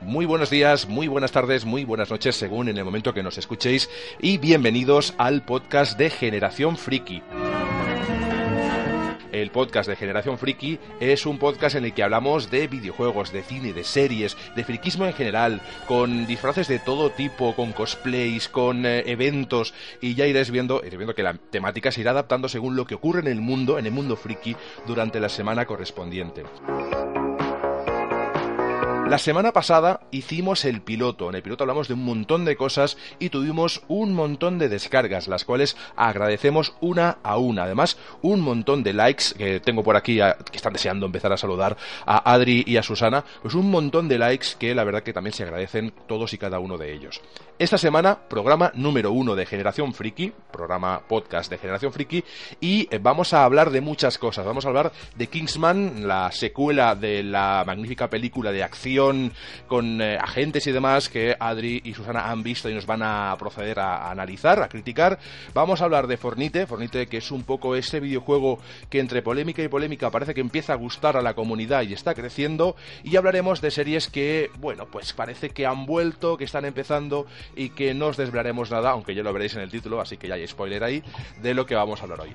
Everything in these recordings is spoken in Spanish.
Muy buenos días, muy buenas tardes, muy buenas noches, según en el momento que nos escuchéis, y bienvenidos al podcast de Generación Friki. El podcast de Generación Friki es un podcast en el que hablamos de videojuegos, de cine, de series, de friquismo en general, con disfraces de todo tipo, con cosplays, con eh, eventos, y ya iréis viendo, iréis viendo que la temática se irá adaptando según lo que ocurre en el mundo, en el mundo friki, durante la semana correspondiente. La semana pasada hicimos el piloto. En el piloto hablamos de un montón de cosas y tuvimos un montón de descargas, las cuales agradecemos una a una. Además, un montón de likes que tengo por aquí, que están deseando empezar a saludar a Adri y a Susana. Pues un montón de likes que la verdad que también se agradecen todos y cada uno de ellos. Esta semana, programa número uno de Generación Friki, programa podcast de Generación Friki, y eh, vamos a hablar de muchas cosas. Vamos a hablar de Kingsman, la secuela de la magnífica película de acción con eh, agentes y demás que Adri y Susana han visto y nos van a proceder a, a analizar, a criticar. Vamos a hablar de Fornite, Fornite que es un poco ese videojuego que entre polémica y polémica parece que empieza a gustar a la comunidad y está creciendo. Y hablaremos de series que, bueno, pues parece que han vuelto, que están empezando y que no os desvelaremos nada, aunque ya lo veréis en el título, así que ya hay spoiler ahí, de lo que vamos a hablar hoy.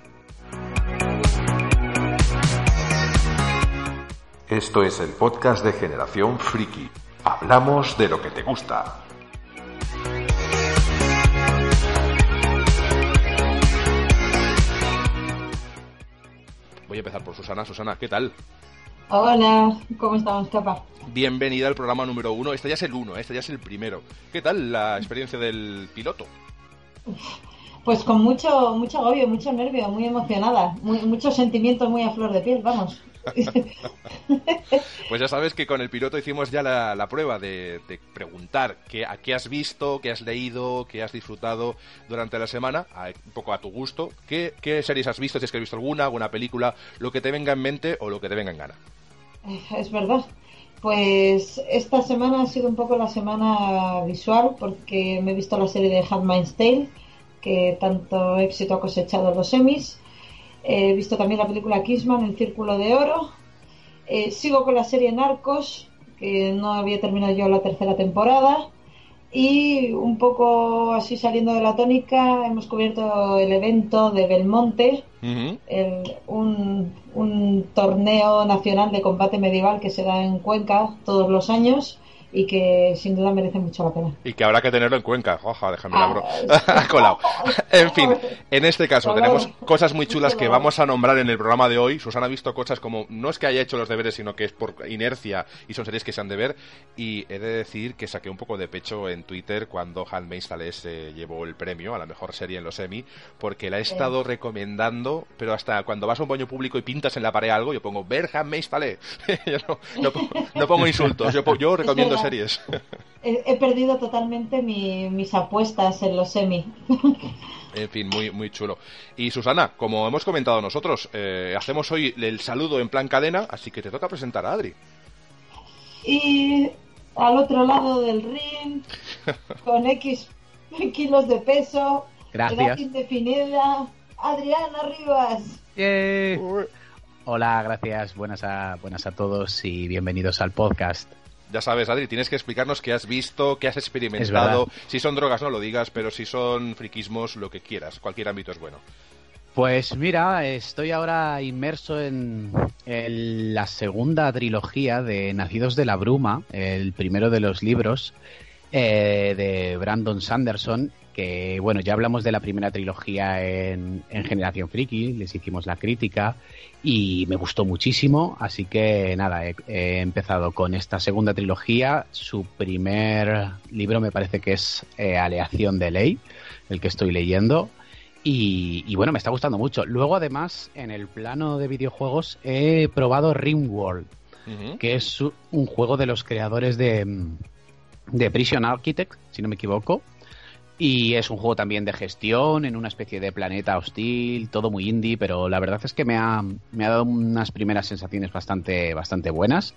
Esto es el podcast de Generación Friki. Hablamos de lo que te gusta. Voy a empezar por Susana. Susana, ¿qué tal? Hola, ¿cómo estamos, capa? Bienvenida al programa número uno. Este ya es el uno, este ya es el primero. ¿Qué tal la experiencia del piloto? Pues con mucho, mucho agobio, mucho nervio, muy emocionada, muy, muchos sentimientos muy a flor de piel, vamos. Pues ya sabes que con el piloto hicimos ya la, prueba de, preguntar qué, a qué has visto, qué has leído, qué has disfrutado durante la semana, un poco a tu gusto. ¿Qué, series has visto? Si es que has visto alguna, alguna película, lo que te venga en mente o lo que te venga en gana. Es verdad. Pues esta semana ha sido un poco la semana visual porque me he visto la serie de Handmaid's Tale, que tanto éxito ha cosechado los semis. He visto también la película Kissman, El Círculo de Oro. Eh, sigo con la serie Narcos, que no había terminado yo la tercera temporada. Y un poco así saliendo de la tónica, hemos cubierto el evento de Belmonte, Ujú. el- un, un torneo nacional de combate medieval que se da en Cuenca todos los años y que sin duda merece mucho la pena. Y que habrá que tenerlo en Cuenca. Oja, déjame la Ah, bro. colado. En fin, en este caso tenemos cosas muy chulas que vamos a nombrar en el programa de hoy. Susana ha visto cosas como, no es que haya hecho los deberes, sino que es por inercia y son series que se han de ver. Y he de decir que saqué un poco de pecho en Twitter cuando Handmaid's Tale se llevó el premio a la mejor serie en los Emmy, porque la he estado recomendando, pero hasta cuando vas a un baño público y pintas en la pared algo, yo pongo, ver Handmaid's Tale. yo no, no pongo, no pongo insultos, yo, yo recomiendo series. He, he perdido totalmente mi- mis apuestas en los semi. En fin, muy, muy chulo. Y Susana, como hemos comentado nosotros, eh, hacemos hoy el saludo en plan cadena, así que te toca presentar a Adri. Y al otro lado del ring, con X kilos de peso, Gracias. edad indefinida, Adriana Rivas. Hola, gracias, buenas a, buenas a todos y bienvenidos al podcast. Ya sabes, Adri, tienes que explicarnos qué has visto, qué has experimentado. Si son drogas, no lo digas, pero si son friquismos, lo que quieras. Cualquier ámbito es bueno. Pues mira, estoy ahora inmerso en, en la segunda trilogía de Nacidos de la Bruma, el primero de los libros eh, de Brandon Sanderson, que bueno, ya hablamos de la primera trilogía en, en Generación Friki, les hicimos la crítica y me gustó muchísimo, así que nada, he, he empezado con esta segunda trilogía, su primer libro me parece que es eh, Aleación de Ley, el que estoy leyendo. Y, y, bueno, me está gustando mucho. Luego, además, en el plano de videojuegos, he probado Rimworld, Uh -huh. que es un juego de los creadores de, de Prison Architect, si no me equivoco. Y es un juego también de gestión en una especie de planeta hostil, todo muy indie, pero la verdad es que me ha, me ha dado unas primeras sensaciones bastante, bastante buenas.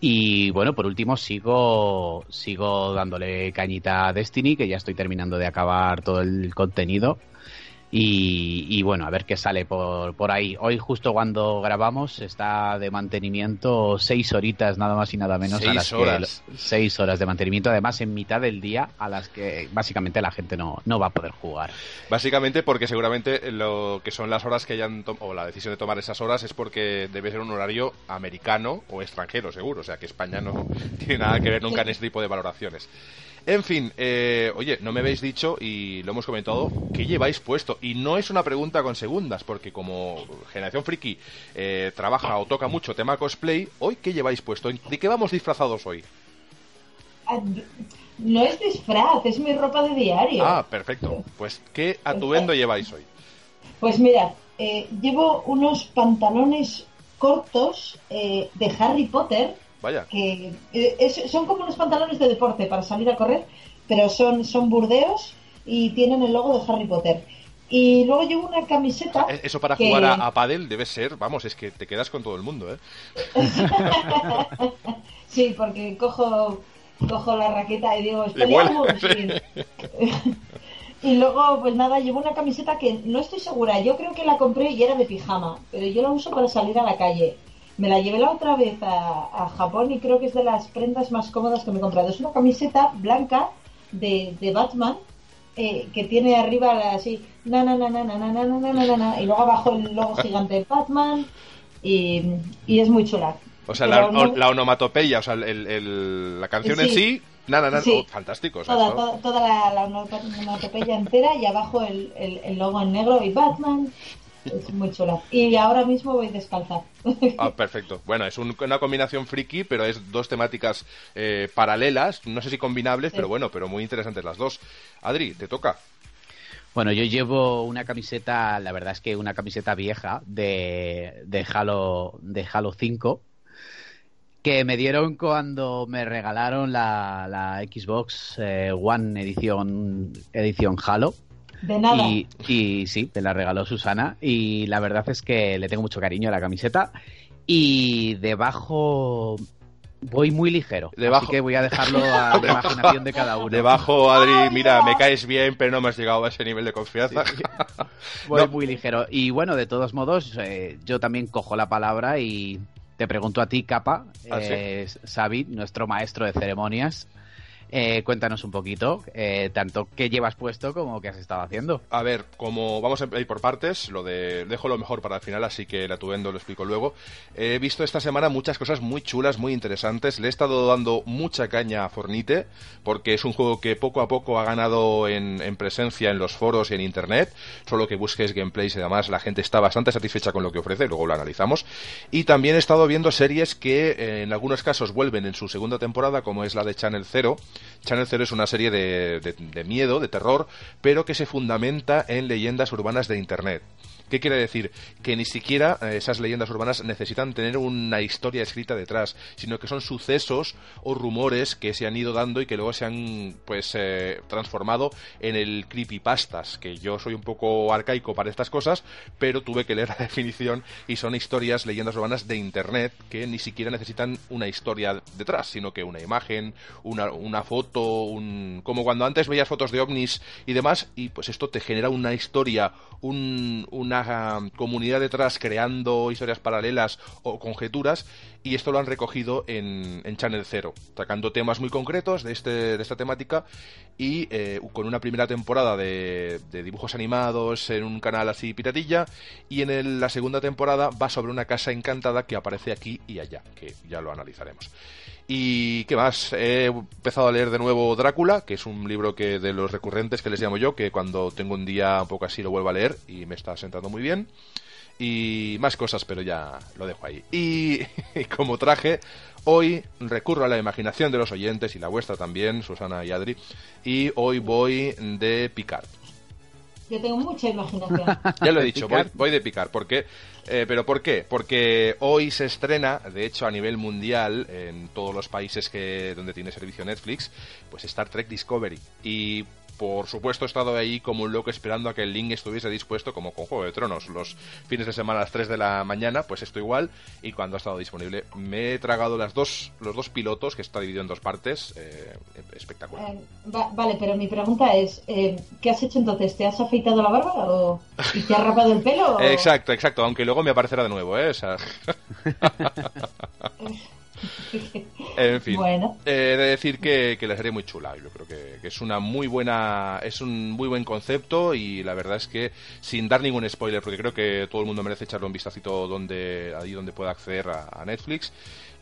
Y bueno, por último sigo sigo dándole cañita a Destiny, que ya estoy terminando de acabar todo el contenido. Y, bueno, a ver qué sale por, por ahí. Hoy, justo cuando grabamos, está de mantenimiento seis horitas, nada más y nada menos. Seis a las horas. seis horas de mantenimiento, además en mitad del día, a las que básicamente la gente no, no va a poder jugar. Básicamente porque seguramente lo que son las horas que hayan o la decisión de tomar esas horas es porque debe ser un horario americano o extranjero, seguro. O sea que España no tiene nada que ver nunca en este tipo de valoraciones. En fin, eh, oye, no me habéis dicho y lo hemos comentado, ¿qué lleváis puesto? Y no es una pregunta con segundas, porque como Generación Friki eh, trabaja o toca mucho tema cosplay, ¿hoy qué lleváis puesto? ¿De qué vamos disfrazados hoy? Ah, No es disfraz, es mi ropa de diario. Ah, perfecto. Pues, ¿qué atuendo lleváis hoy? Pues mira, eh, llevo unos pantalones cortos eh, de Harry Potter Vaya. que eh, es- son como unos pantalones de deporte para salir a correr, pero son, son burdeos y tienen el logo de Harry Potter. Y luego llevo una camiseta. Eh, Eso para que- jugar a, a debe ser, vamos, es que te quedas con todo el mundo, ¿eh? Sí, porque cojo, cojo la raqueta y digo, Y vuela. "Espeleamos", y- Y luego, pues nada, llevo una camiseta que no estoy segura. Yo creo que la compré y era de pijama, pero yo la uso para salir a la calle. Me la llevé la otra vez a, a Japón y creo que es de las prendas más cómodas que me he comprado. Es una camiseta blanca de, de Batman eh, que tiene arriba así, na na na na na na na na na na na, y luego abajo el logo gigante de Batman y, y es muy chula. O sea, la, no- la onomatopeya, o sea, el- el- la canción en Sí. nada, nada, Sí. oh, fantástico. o sea, Toda, toda, toda la, la onomatopeya entera y abajo el, el, el logo en negro y Batman. Es muy chula. Y ahora mismo voy descalza. Ah, perfecto. Bueno, es un- una combinación friki, pero es dos temáticas eh, paralelas, no sé si combinables, Sí. pero bueno, pero muy interesantes las dos. Adri, te toca. Bueno, yo llevo una camiseta, la verdad es que una camiseta vieja de, de Halo de Halo 5 que me dieron cuando me regalaron la, la Xbox eh, One edición edición Halo De nada. y, y sí, me la regaló Susana y la verdad es que le tengo mucho cariño a la camiseta y debajo voy muy ligero, Debajo- así que voy a dejarlo a la imaginación de cada uno. Debajo, Adri, mira, me caes bien, pero no me has llegado a ese nivel de confianza. Voy No. muy ligero. Y bueno, de todos modos, eh, yo también cojo la palabra y te pregunto a ti, Capa, Ah, ¿sí? eh, Xavi, nuestro maestro de ceremonias. Eh, cuéntanos un poquito, eh, tanto qué llevas puesto como qué has estado haciendo. A ver, como vamos a ir por partes, lo de dejo lo mejor para el final, así que el atuendo lo explico luego. He visto esta semana muchas cosas muy chulas, muy interesantes. Le he estado dando mucha caña a Fornite, porque es un juego que poco a poco ha ganado en, en presencia en los foros y en internet. Solo que busques gameplays y demás, la gente está bastante satisfecha con lo que ofrece, luego lo analizamos. Y también he estado viendo series que eh, en algunos casos vuelven en su segunda temporada, como es la de Channel Zero. Channel Zero es una serie de, de- miedo, de terror, pero que se fundamenta en leyendas urbanas de Internet. ¿Qué quiere decir? Que ni siquiera eh, esas leyendas urbanas necesitan tener una historia escrita detrás, sino que son sucesos o rumores que se han ido dando y que luego se han pues eh, transformado en el creepypastas, que yo soy un poco arcaico para estas cosas, pero tuve que leer la definición y son historias, leyendas urbanas de internet que ni siquiera necesitan una historia detrás, sino que una imagen, una, una foto, un... como cuando antes veías fotos de ovnis y demás, y pues esto te genera una historia, un- una comunidad detrás creando historias paralelas o conjeturas, y esto lo han recogido en, en Channel Zero, sacando temas muy concretos de, este, de esta temática y eh, con una primera temporada de, dibujos animados en un canal así piratilla, y en la segunda temporada va sobre una casa encantada que aparece aquí y allá, que ya lo analizaremos. Y qué más, he empezado a leer de nuevo Drácula, que es un libro que de los recurrentes que les llamo yo, que cuando tengo un día un poco así lo vuelvo a leer y me está sentando muy bien. Y más cosas, pero ya lo dejo ahí. Y, como traje, hoy recurro a la imaginación de los oyentes y la vuestra también, Susana y Adri, y hoy voy de Picard. Yo tengo mucha imaginación. Ya lo he ¿De dicho, voy, voy de picar. ¿Por qué? Eh, ¿Pero por qué? Porque hoy se estrena, de hecho a nivel mundial, en todos los países que donde tiene servicio Netflix, pues Star Trek Discovery. Y por supuesto he estado ahí como un loco esperando a que el link estuviese dispuesto como con Juego de Tronos. Los fines de semana a las 3 de la mañana, pues esto igual. Y cuando ha estado disponible, me he tragado las dos, los dos pilotos, que está dividido en dos partes. Eh, espectacular. Eh, vale, pero mi pregunta es, eh, ¿qué has hecho entonces? ¿Te has afeitado la barba o y te has rapado el pelo? Exacto, exacto. Aunque luego me aparecerá de nuevo, ¿eh? en fin, bueno. he de decir que, la serie muy chula. Yo creo que, es una muy buena, es un muy buen concepto y la verdad es que sin dar ningún spoiler, porque creo que todo el mundo merece echarle un vistacito donde ahí donde pueda acceder a Netflix.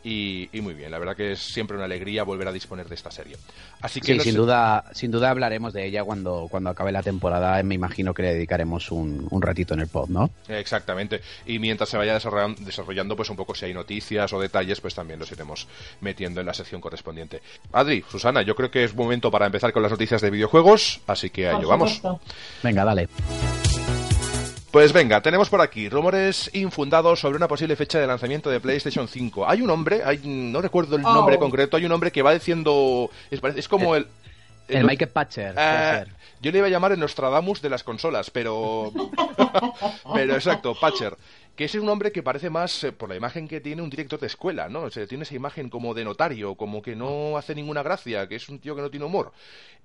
Y, muy bien, la verdad que es siempre una alegría volver a disponer de esta serie. Así que sí, sin duda, sin duda hablaremos de ella cuando, cuando acabe la temporada. Me imagino que le dedicaremos un, un ratito en el pod, ¿no? Exactamente. Y mientras se vaya desarrollando, pues un poco si hay noticias o detalles, pues también los iremos metiendo en la sección correspondiente. Adri, Susana, yo creo que es momento para empezar con las noticias de videojuegos, así que ahí vamos. Venga, dale. Pues venga, tenemos por aquí rumores infundados sobre una posible fecha de lanzamiento de PlayStation 5. Hay un hombre, hay, no recuerdo el nombre oh. concreto, hay un hombre que va diciendo. Es, como el. El, Michael Patcher. Eh, yo le iba a llamar el Nostradamus de las consolas, pero. pero exacto, Patcher que es un hombre que parece más, eh, por la imagen que tiene, un director de escuela, ¿no? O sea, tiene esa imagen como de notario, como que no hace ninguna gracia, que es un tío que no tiene humor.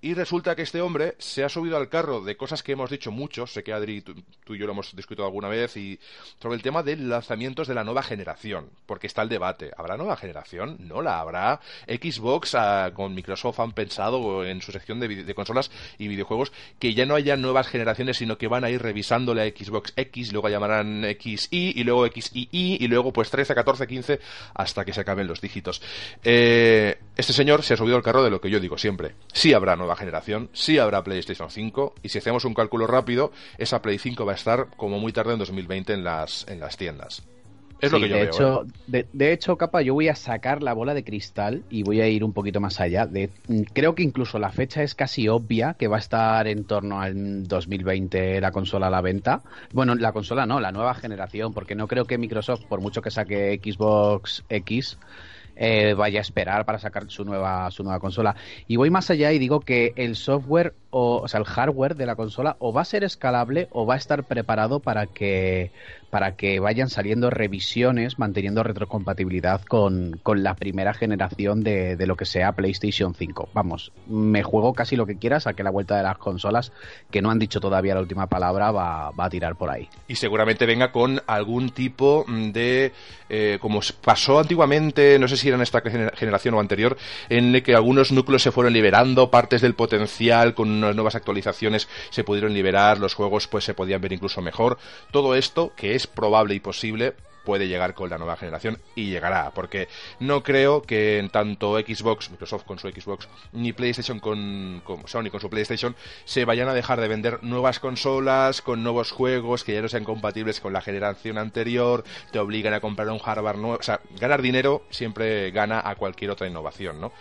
Y resulta que este hombre se ha subido al carro de cosas que hemos dicho muchos, sé que Adri, tú, y yo lo hemos discutido alguna vez, y sobre el tema de lanzamientos de la nueva generación, porque está el debate. ¿Habrá nueva generación? No la habrá. Xbox ah, con Microsoft han pensado en su sección de, consolas y videojuegos que ya no haya nuevas generaciones, sino que van a ir revisando la Xbox X, luego llamarán XY y luego X y Y y luego pues 13, 14, 15 hasta que se acaben los dígitos. Eh, este señor se ha subido al carro de lo que yo digo siempre. Sí habrá nueva generación, sí habrá PlayStation 5 y si hacemos un cálculo rápido, esa Play 5 va a estar como muy tarde en 2020 en las, en las tiendas. Es lo que yo de veo, Hecho, ¿eh? de, hecho, capa, yo voy a sacar la bola de cristal y voy a ir un poquito más allá. De, creo que incluso la fecha es casi obvia, que va a estar en torno al 2020 la consola a la venta. Bueno, la consola no, la nueva generación, porque no creo que Microsoft, por mucho que saque Xbox X, eh, vaya a esperar para sacar su nueva, su nueva consola. Y voy más allá y digo que el software, o, o sea, el hardware de la consola, o va a ser escalable o va a estar preparado para que, para que vayan saliendo revisiones manteniendo retrocompatibilidad con, la primera generación de, lo que sea PlayStation 5. Vamos, me juego casi lo que quieras a que la vuelta de las consolas, que no han dicho todavía la última palabra, va, a tirar por ahí. Y seguramente venga con algún tipo de, eh, como pasó antiguamente, no sé si era en esta generación o anterior, en el que algunos núcleos se fueron liberando, partes del potencial con unas nuevas actualizaciones se pudieron liberar, los juegos pues se podían ver incluso mejor. Todo esto que es probable y posible puede llegar con la nueva generación y llegará, porque no creo que en tanto Xbox, Microsoft con su Xbox, ni PlayStation con, Sony con su PlayStation, se vayan a dejar de vender nuevas consolas con nuevos juegos que ya no sean compatibles con la generación anterior, te obligan a comprar un hardware nuevo, o sea, ganar dinero siempre gana a cualquier otra innovación, ¿no?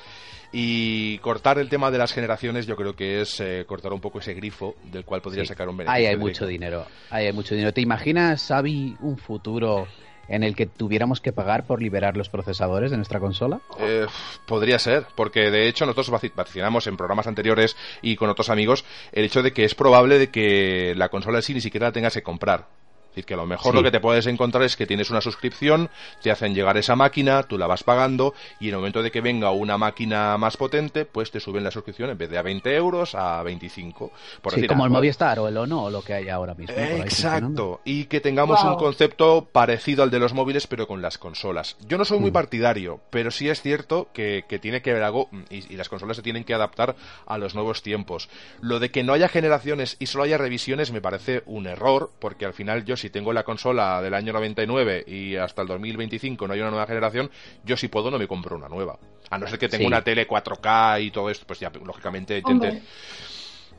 Y cortar el tema de las generaciones yo creo que es eh, cortar un poco ese grifo del cual podría sacar un beneficio. Ahí hay mucho dinero, ahí hay mucho dinero. ¿Te imaginas, Xavi, un futuro en el que tuviéramos que pagar por liberar los procesadores de nuestra consola? Eh, podría ser, porque de hecho nosotros vaticinamos en programas anteriores y con otros amigos el hecho de que es probable de que la consola en sí ni siquiera la tengas que comprar. Es decir, que a lo mejor lo que te puedes encontrar es que tienes una suscripción, te hacen llegar esa máquina, tú la vas pagando y en el momento de que venga una máquina más potente, pues te suben la suscripción en vez de a 20 euros a 25. Por sí, como el Movistar o el Ono o lo que hay ahora mismo. Exacto. Y que tengamos un concepto parecido al de los móviles, pero con las consolas. Yo no soy muy mm. partidario, pero sí es cierto que, tiene que haber algo y, y las consolas se tienen que adaptar a los nuevos tiempos. Lo de que no haya generaciones y solo haya revisiones me parece un error, porque al final yo si tengo la consola del año 99 y hasta el 2025 no hay una nueva generación, yo si puedo no me compro una nueva. A no ser que tenga una tele 4K y todo esto, pues ya lógicamente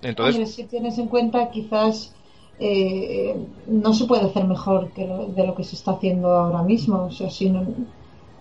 Entonces, si tienes en cuenta quizás eh, no se puede hacer mejor que de lo que se está haciendo ahora mismo. O sea, si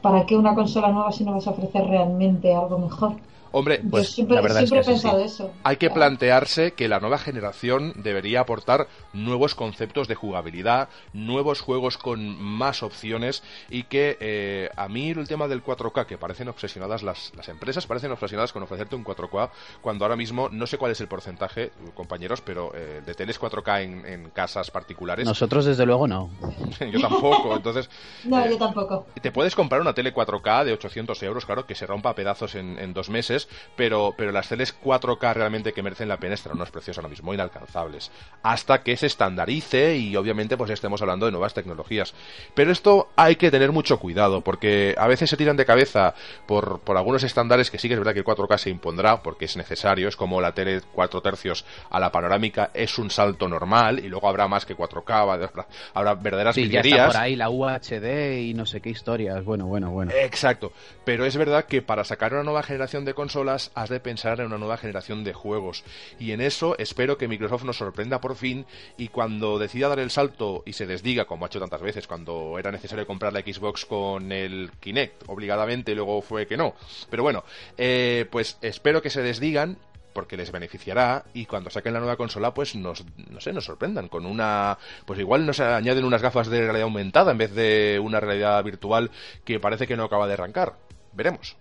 ¿para qué una consola nueva si no vas a ofrecer realmente algo mejor? Hombre, pues siempre, he pensado eso. Hay que plantearse que la nueva generación debería aportar nuevos conceptos de jugabilidad, nuevos juegos con más opciones y que eh, a mí el tema del 4K, que parecen obsesionadas las, las empresas, parecen obsesionadas con ofrecerte un 4K cuando ahora mismo no sé cuál es el porcentaje, compañeros, pero eh, de teles 4K en, casas particulares. Nosotros desde luego no. yo tampoco, entonces... no, yo tampoco. Te puedes comprar una tele 4K de 800 euros, claro, que se rompa a pedazos en, en dos meses pero, pero las teles 4K realmente que merecen la pena están unos precios ahora mismo inalcanzables. Hasta que se estandarice y obviamente pues estemos hablando de nuevas tecnologías. Pero esto hay que tener mucho cuidado, porque a veces se tiran de cabeza por, por algunos estándares que sí que es verdad que el 4K se impondrá, porque es necesario, es como la tele 4 tercios a la panorámica es un salto normal, y luego habrá más que 4K, habrá, verdaderas sí, Ya está por ahí la UHD y no sé qué historias, bueno, bueno, bueno. Exacto, pero es verdad que para sacar una nueva generación de consolas has de pensar en una nueva generación de juegos. Y en eso espero que Microsoft nos sorprenda por fin y cuando decida dar el salto y se desdiga, como ha hecho tantas veces, cuando era necesario comprar la Xbox con el Kinect, obligadamente, y luego fue que no. Pero bueno, eh, pues espero que se desdigan porque les beneficiará y cuando saquen la nueva consola pues nos no sé nos sorprendan con una pues igual nos añaden unas gafas de realidad aumentada en vez de una realidad virtual que parece que no acaba de arrancar veremos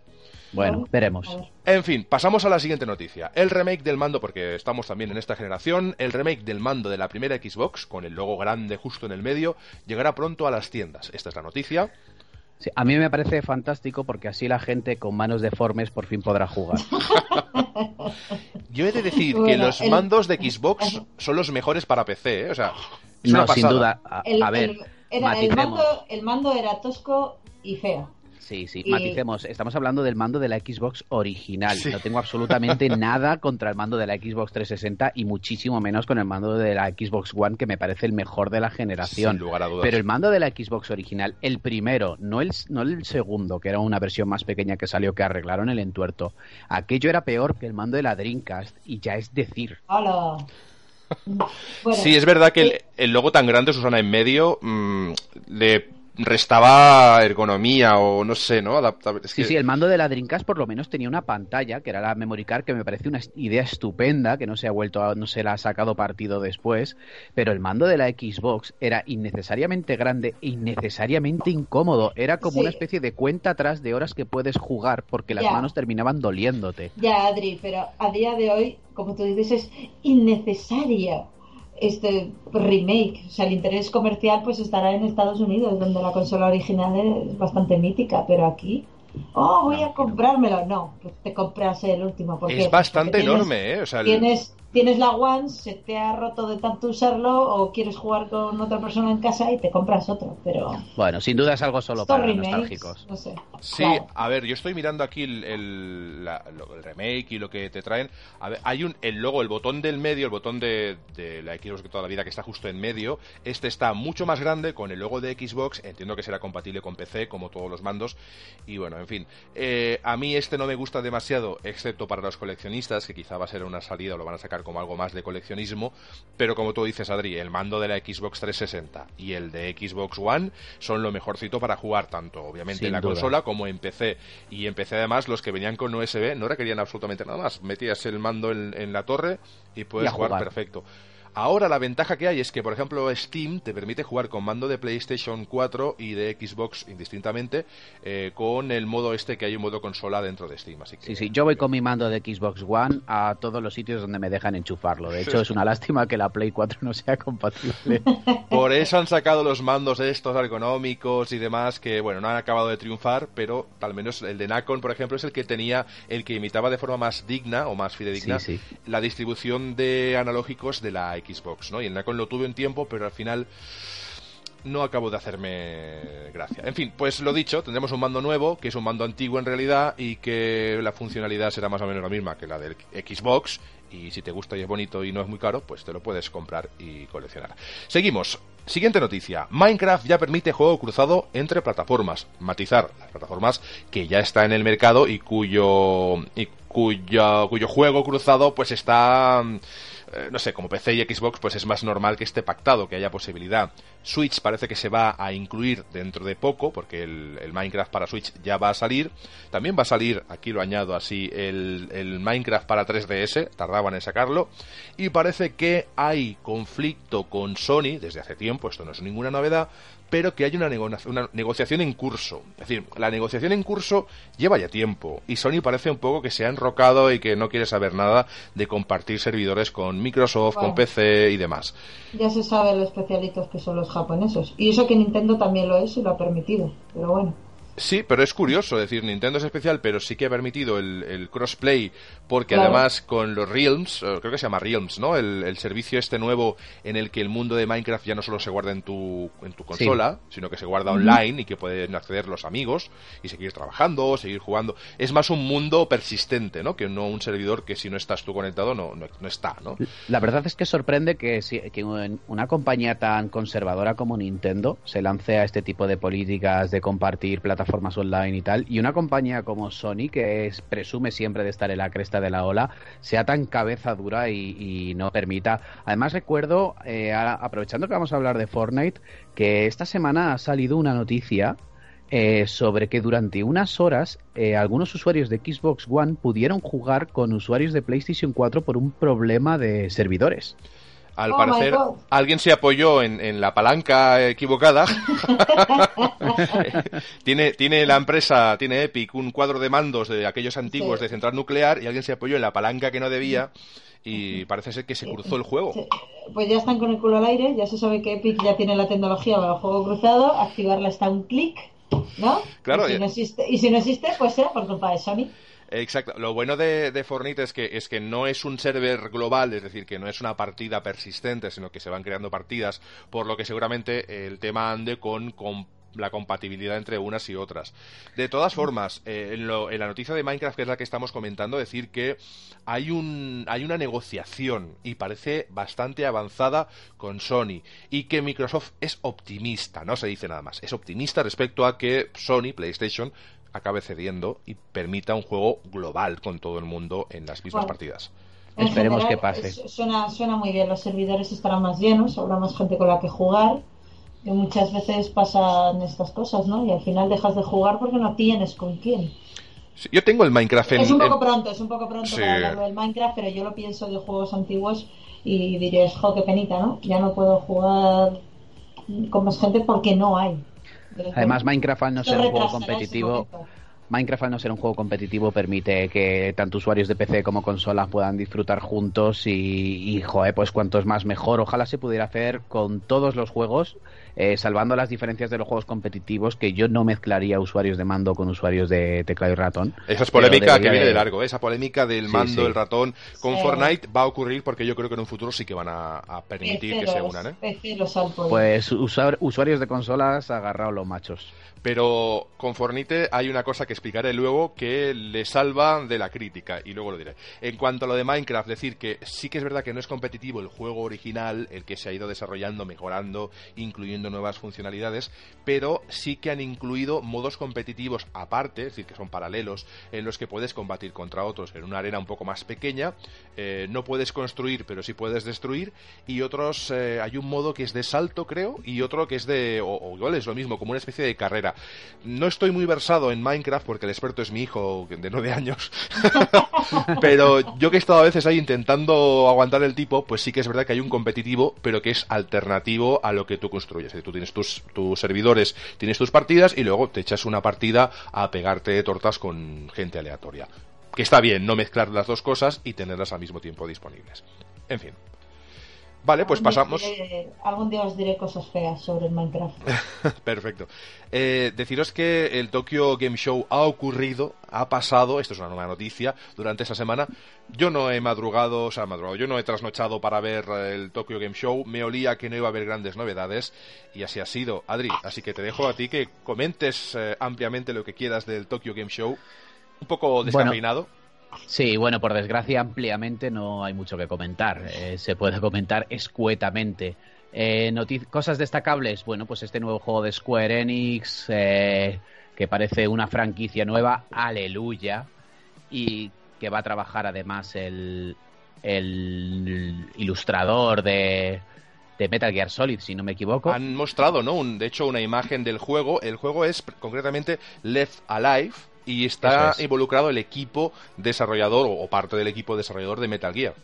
bueno, veremos. En fin, pasamos a la siguiente noticia. El remake del mando, porque estamos también en esta generación, el remake del mando de la primera Xbox, con el logo grande justo en el medio, llegará pronto a las tiendas. Esta es la noticia. Sí, a mí me parece fantástico porque así la gente con manos deformes por fin podrá jugar. Yo he de decir que los mandos de Xbox son los mejores para PC, ¿eh? o sea, no, sin duda. A, ver, el mando era tosco y feo. Sí, sí, maticemos. Estamos hablando del mando de la Xbox original. No tengo absolutamente nada contra el mando de la Xbox 360 y muchísimo menos con el mando de la Xbox One, que me parece el mejor de la generación. Pero el mando de la Xbox original, el primero, no el, no el segundo, que era una versión más pequeña que salió, que arreglaron el entuerto. Aquello era peor que el mando de la Dreamcast y ya es decir. ¡Hola! sí, es verdad que el, logo tan grande, Susana, en medio, mm, le restaba ergonomía o no sé, ¿no? sí, sí, el mando de la Dreamcast por lo menos tenía una pantalla, que era la memory card, que me parece una idea estupenda, que no se ha vuelto a, no se la ha sacado partido después, pero el mando de la Xbox era innecesariamente grande e innecesariamente incómodo, era como una especie de cuenta atrás de horas que puedes jugar porque las manos terminaban doliéndote. Ya, Adri, pero a día de hoy, como tú dices, es innecesaria este remake. O sea, el interés comercial pues estará en Estados Unidos, donde la consola original es bastante mítica, pero aquí oh, voy a comprármelo. No, pues te compras el último. Porque es bastante enorme, ¿eh? O sea, tienes, tienes la One, se te ha roto de tanto usarlo o quieres jugar con otra persona en casa y te compras otro, pero... Bueno, sin duda es algo solo para nostálgicos. No sé. Sí, a ver, yo estoy mirando aquí el, el, remake y lo que te traen. A ver, hay un, el logo, el botón del medio, el botón de, de la Xbox de toda la vida que está justo en medio. Este está mucho más grande con el logo de Xbox. Entiendo que será compatible con PC, como todos los mandos. Y bueno, en fin. Eh, a mí este no me gusta demasiado, excepto para los coleccionistas, que quizá va a ser una salida o lo van a sacar como algo más de coleccionismo, pero como tú dices, Adri, el mando de la Xbox 360 y el de Xbox One son lo mejorcito para jugar tanto, obviamente, en la consola como en PC. Y en PC, además, los que venían con USB no requerían absolutamente nada más. Metías el mando en, la torre y puedes jugar perfecto. Ahora la ventaja que hay es que, por ejemplo, Steam te permite jugar con mando de PlayStation 4 y de Xbox indistintamente eh, con el modo este que hay un modo consola dentro de Steam. Así que, sí, sí, yo voy con mi mando de Xbox One a todos los sitios donde me dejan enchufarlo. De hecho, es una lástima que la Play 4 no sea compatible. Por eso han sacado los mandos estos ergonómicos y demás que, bueno, no han acabado de triunfar, pero al menos el de Nacon, por ejemplo, es el que tenía, el que imitaba de forma más digna o más fidedigna la distribución de analógicos de la Xbox, ¿no? Y el Nacon lo tuve un tiempo, pero al final no acabo de hacerme gracia. En fin, pues lo dicho, tendremos un mando nuevo, que es un mando antiguo en realidad, y que la funcionalidad será más o menos la misma que la del Xbox. Y si te gusta y es bonito y no es muy caro, pues te lo puedes comprar y coleccionar. Seguimos. Siguiente noticia. Minecraft ya permite juego cruzado entre plataformas. Matizar las plataformas que ya está en el mercado y cuyo, y cuyo, cuyo juego cruzado pues está eh, no sé, como PC y Xbox, pues es más normal que esté pactado, que haya posibilidad. Switch parece que se va a incluir dentro de poco, porque el, Minecraft para Switch ya va a salir. También va a salir, aquí lo añado así, el, el Minecraft para 3DS, tardaban en sacarlo. Y parece que hay conflicto con Sony desde hace tiempo, esto no es ninguna novedad, pero que hay una, una, negociación en curso. Es decir, la negociación en curso lleva ya tiempo y Sony parece un poco que se ha enrocado y que no quiere saber nada de compartir servidores con Microsoft, con PC y demás. Ya se sabe los especialistas que son los japoneses. Y eso que Nintendo también lo es y lo ha permitido. Pero bueno. Sí, pero es curioso, es decir, Nintendo es especial, pero sí que ha permitido el, crossplay, porque además con los Realms, eh, creo que se llama Realms, ¿no? El, servicio este nuevo en el que el mundo de Minecraft ya no solo se guarda en tu, en tu consola, sino que se guarda online y que pueden acceder los amigos y seguir trabajando, seguir jugando. Es más un mundo persistente, ¿no? Que no un servidor que si no estás tú conectado no, no, está, ¿no? La verdad es que sorprende que, que una compañía tan conservadora como Nintendo se lance a este tipo de políticas de compartir plataformas plataformas online y tal, y una compañía como Sony, que es, presume siempre de estar en la cresta de la ola, sea tan cabeza dura y, no permita. Además, recuerdo, eh, aprovechando que vamos a hablar de Fortnite, que esta semana ha salido una noticia eh, sobre que durante unas horas eh, algunos usuarios de Xbox One pudieron jugar con usuarios de PlayStation 4 por un problema de servidores. Al oh parecer, alguien se apoyó en, la palanca equivocada. tiene, tiene la empresa, tiene Epic, un cuadro de mandos de aquellos antiguos de central nuclear y alguien se apoyó en la palanca que no debía y parece ser que se cruzó el juego. Pues ya están con el culo al aire, ya se sabe que Epic ya tiene la tecnología para el juego cruzado, activarla está un clic, ¿no? Claro. Y si, no existe, y si no existe, pues será por culpa de Sony. Exacto. Lo bueno de, de Fortnite es que, es que no es un server global, es decir, que no es una partida persistente, sino que se van creando partidas, por lo que seguramente el tema ande con, la compatibilidad entre unas y otras. De todas formas, eh, en, la noticia de Minecraft, que es la que estamos comentando, decir que hay, un, hay una negociación y parece bastante avanzada con Sony y que Microsoft es optimista, no se dice nada más, es optimista respecto a que Sony, PlayStation, acabe cediendo y permita un juego global con todo el mundo en las mismas partidas. Esperemos que pase. Suena, suena muy bien, los servidores estarán más llenos, habrá más gente con la que jugar. Y muchas veces pasan estas cosas, ¿no? Y al final dejas de jugar porque no tienes con quién. yo tengo el Minecraft en... Es un poco pronto, es un poco pronto para hablarlo del Minecraft, pero yo lo pienso de juegos antiguos y diréis, jo, qué penita, ¿no? Ya no puedo jugar con más gente porque no hay. Además, Minecraft al no ser un juego competitivo, Minecraft al no ser un juego competitivo permite que tanto usuarios de PC como consolas puedan disfrutar juntos y, y joder, pues cuanto es más mejor. Ojalá se pudiera hacer con todos los juegos eh, salvando las diferencias de los juegos competitivos, que yo no mezclaría usuarios de mando con usuarios de teclado y ratón. Esa es polémica que viene de largo, ¿eh? esa polémica del mando, el ratón con Fortnite va a ocurrir porque yo creo que en un futuro sí que van a, permitir que se unan. ¿eh? Pues usuarios de consolas agarrado los machos. Pero con Fornite hay una cosa que explicaré luego que le salva de la crítica y luego lo diré. En cuanto a lo de Minecraft, decir que sí que es verdad que no es competitivo el juego original, el que se ha ido desarrollando, mejorando, incluyendo nuevas funcionalidades, pero sí que han incluido modos competitivos aparte, es decir, que son paralelos, en los que puedes combatir contra otros en una arena un poco más pequeña. Eh, no puedes construir, pero sí puedes destruir. Y otros, eh, hay un modo que es de salto, creo, y otro que es de, o, o igual es lo mismo, como una especie de carrera no estoy muy versado en Minecraft porque el experto es mi hijo de nueve años. pero yo que he estado a veces ahí intentando aguantar el tipo, pues sí que es verdad que hay un competitivo, pero que es alternativo a lo que tú construyes. tú tienes tus, tus servidores, tienes tus partidas y luego te echas una partida a pegarte tortas con gente aleatoria. Que está bien no mezclar las dos cosas y tenerlas al mismo tiempo disponibles. En fin. Vale, pues pasamos. algún día os diré cosas feas sobre el Minecraft. Perfecto. Eh, deciros que el Tokyo Game Show ha ocurrido, ha pasado, esto es una nueva noticia, durante esta semana. Yo no he madrugado, o sea, madrugado, yo no he trasnochado para ver el Tokyo Game Show, me olía que no iba a haber grandes novedades y así ha sido. Adri, así que te dejo a ti que comentes eh, ampliamente lo que quieras del Tokyo Game Show, un poco descafeinado. Sí, bueno, por desgracia ampliamente no hay mucho que comentar. Eh, se puede comentar escuetamente. Eh, cosas destacables, bueno, pues este nuevo juego de Square Enix, eh, que parece una franquicia nueva, aleluya, y que va a trabajar además el, ilustrador de, de Metal Gear Solid, si no me equivoco. Han mostrado, ¿no? de hecho, una imagen del juego. El juego es concretamente Left Alive y está involucrado el equipo desarrollador o, parte del equipo desarrollador de Metal Gear.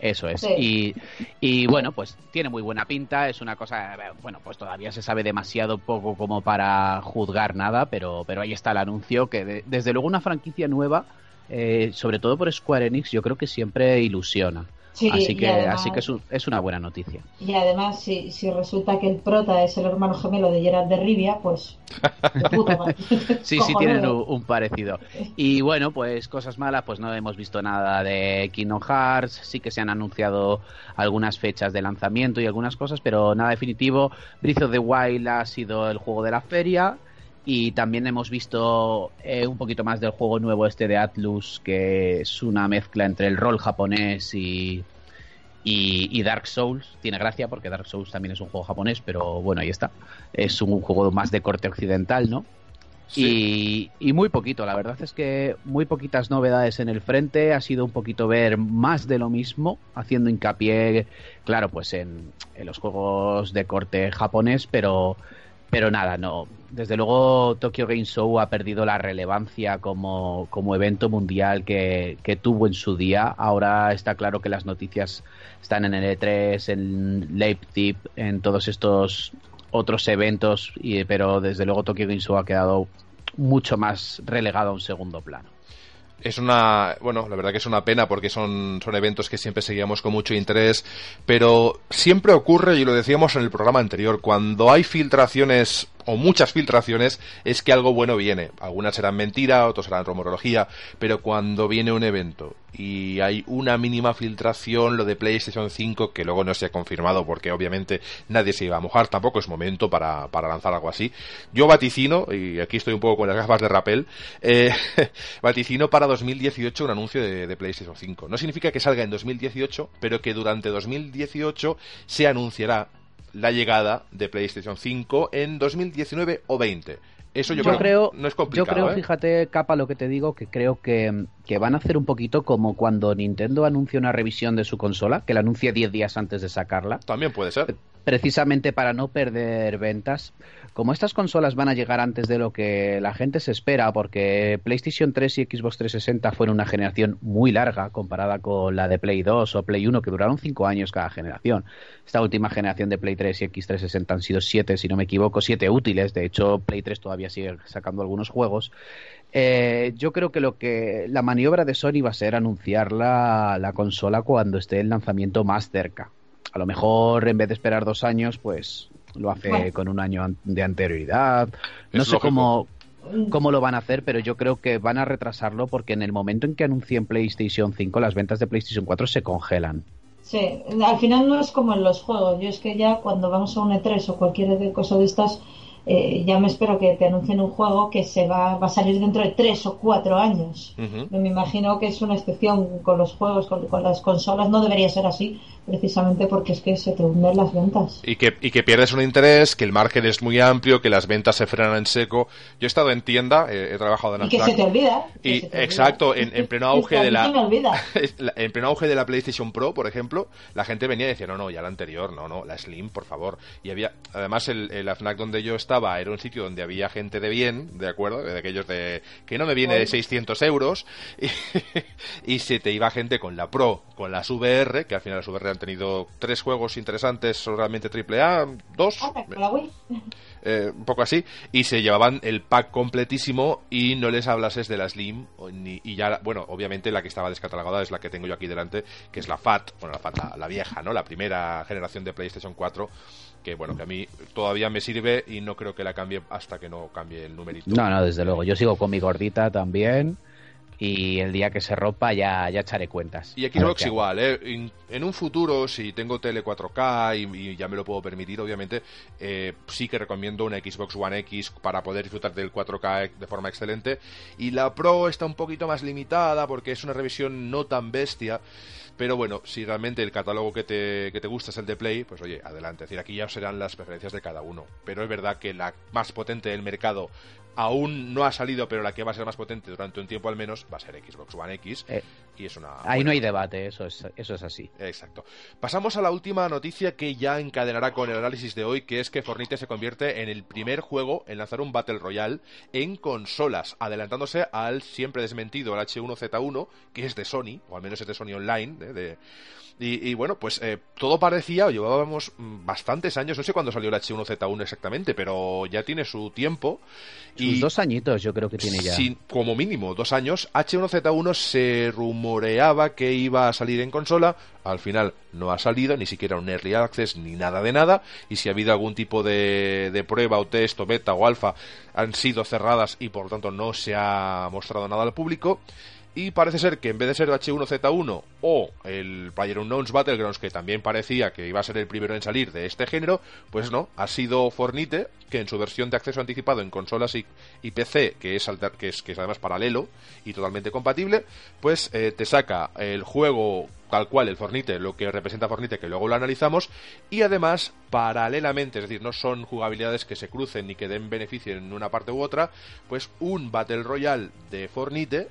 Eso es. Y, y, bueno, pues tiene muy buena pinta. Es una cosa, bueno, pues todavía se sabe demasiado poco como para juzgar nada, pero, pero ahí está el anuncio que desde luego una franquicia nueva, eh, sobre todo por Square Enix, yo creo que siempre ilusiona así que, así que es, una buena noticia. Y además, si, si resulta que el prota es el hermano gemelo de Gerard de Rivia, pues. sí, sí, tienen un, parecido. Y bueno, pues cosas malas, pues no hemos visto nada de Kingdom Hearts. Sí que se han anunciado algunas fechas de lanzamiento y algunas cosas, pero nada definitivo. Breath of the Wild ha sido el juego de la feria. Y también hemos visto eh, un poquito más del juego nuevo este de Atlus, que es una mezcla entre el rol japonés y, y, Dark Souls. Tiene gracia porque Dark Souls también es un juego japonés, pero bueno, ahí está. Es un juego más de corte occidental, ¿no? Y, y, muy poquito, la verdad es que muy poquitas novedades en el frente, ha sido un poquito ver más de lo mismo, haciendo hincapié, claro, pues en, en los juegos de corte japonés, pero pero nada, no. Desde luego Tokyo Game Show ha perdido la relevancia como, como evento mundial que, tuvo en su día. Ahora está claro que las noticias están en el E3, en Leipzig, en todos estos otros eventos, y, pero desde luego Tokyo Game Show ha quedado mucho más relegado a un segundo plano. Es una, bueno, la verdad que es una pena porque son, son eventos que siempre seguíamos con mucho interés, pero siempre ocurre, y lo decíamos en el programa anterior, cuando hay filtraciones o muchas filtraciones, es que algo bueno viene. Algunas serán mentira, otras serán rumorología, pero cuando viene un evento y hay una mínima filtración, lo de PlayStation 5, que luego no se ha confirmado porque obviamente nadie se iba a mojar, tampoco es momento para, para lanzar algo así. Yo vaticino, y aquí estoy un poco con las gafas de rapel, eh, vaticino para 2018 un anuncio de, de PlayStation 5. No significa que salga en 2018, pero que durante 2018 se anunciará la llegada de PlayStation 5 en 2019 o 20. Eso yo, creo, no es complicado. Yo creo, ¿eh? fíjate, Capa, lo que te digo, que creo que, que, van a hacer un poquito como cuando Nintendo anuncia una revisión de su consola, que la anuncia 10 días antes de sacarla. También puede ser. Precisamente para no perder ventas como estas consolas van a llegar antes de lo que la gente se espera, porque PlayStation 3 y Xbox 360 fueron una generación muy larga comparada con la de Play 2 o Play 1, que duraron 5 años cada generación. Esta última generación de Play 3 y X360 han sido 7, si no me equivoco, 7 útiles. De hecho, Play 3 todavía sigue sacando algunos juegos. Eh, yo creo que lo que la maniobra de Sony va a ser anunciar la, la consola cuando esté el lanzamiento más cerca. A lo mejor en vez de esperar dos años, pues lo hace con un año de anterioridad. No sé cómo, cómo lo van a hacer, pero yo creo que van a retrasarlo porque en el momento en que anuncien PlayStation 5, las ventas de PlayStation 4 se congelan. Sí, al final no es como en los juegos. Yo es que ya cuando vamos a un E3 o cualquier cosa de estas, eh, ya me espero que te anuncien un juego que se va, va a salir dentro de tres o cuatro años. Me imagino que es una excepción con los juegos, con, las consolas, no debería ser así, precisamente porque es que se te hunden las ventas. Y que, y que pierdes un interés, que el margen es muy amplio, que las ventas se frenan en seco. Yo he estado en tienda, he trabajado en Y que se te olvida. Y, exacto, En, pleno auge de la, en pleno auge de la PlayStation Pro, por ejemplo, la gente venía y decía, no, no, ya la anterior, no, no, la Slim, por favor. Y había, además, el, el FNAC donde yo estaba era un sitio donde había gente de bien, ¿de acuerdo? De aquellos de, que no me viene de 600 euros, y, y se te iba gente con la Pro, con las VR, que al final las VR han tenido tres juegos interesantes, realmente triple A, dos. Ah, eh, un poco así, y se llevaban el pack completísimo y no les hablases de la Slim, y ya, bueno, obviamente la que estaba descatalogada es la que tengo yo aquí delante, que es la FAT, bueno, la FAT, la, vieja, ¿no? La primera generación de PlayStation 4, que bueno, que a mí todavía me sirve y no creo que la cambie hasta que no cambie el numerito. No, no, desde luego, yo sigo con mi gordita también y el día que se rompa ya, ya echaré cuentas. Y Xbox igual, ¿eh? en, un futuro, si tengo tele 4K y, ya me lo puedo permitir, obviamente, eh, sí que recomiendo una Xbox One X para poder disfrutar del 4K de forma excelente. Y la Pro está un poquito más limitada porque es una revisión no tan bestia. Pero bueno, si realmente el catálogo que te, que te gusta es el de Play, pues oye, adelante. Es decir, aquí ya serán las preferencias de cada uno. Pero es verdad que la más potente del mercado aún no ha salido, pero la que va a ser más potente durante un tiempo al menos va a ser Xbox One X. Eh, y es una. ahí no hay debate, eso es, eso es así. Exacto. Pasamos a la última noticia que ya encadenará con el análisis de hoy, que es que Fornite se convierte en el primer juego en lanzar un Battle Royale en consolas, adelantándose al siempre desmentido el H1Z1, que es de Sony, o al menos es de Sony Online, ¿eh? de y, bueno, pues eh, todo parecía, llevábamos bastantes años, no sé cuándo salió el H1Z1 exactamente, pero ya tiene su tiempo. y dos añitos yo creo que tiene ya. como mínimo, dos años. H1Z1 se rumoreaba que iba a salir en consola, al final no ha salido, ni siquiera un Early Access, ni nada de nada, y si ha habido algún tipo de, de prueba o test o beta o alfa, han sido cerradas y por lo tanto no se ha mostrado nada al público. Y parece ser que en vez de ser H1Z1 o el PlayerUnknown's Battlegrounds, que también parecía que iba a ser el primero en salir de este género, pues no, ha sido Fornite, que en su versión de acceso anticipado en consolas y, PC, que es, que, es, que es además paralelo y totalmente compatible, pues eh, te saca el juego tal cual, el Fornite, lo que representa Fornite, que luego lo analizamos, y además, paralelamente, es decir, no son jugabilidades que se crucen ni que den beneficio en una parte u otra, pues un Battle Royale de Fornite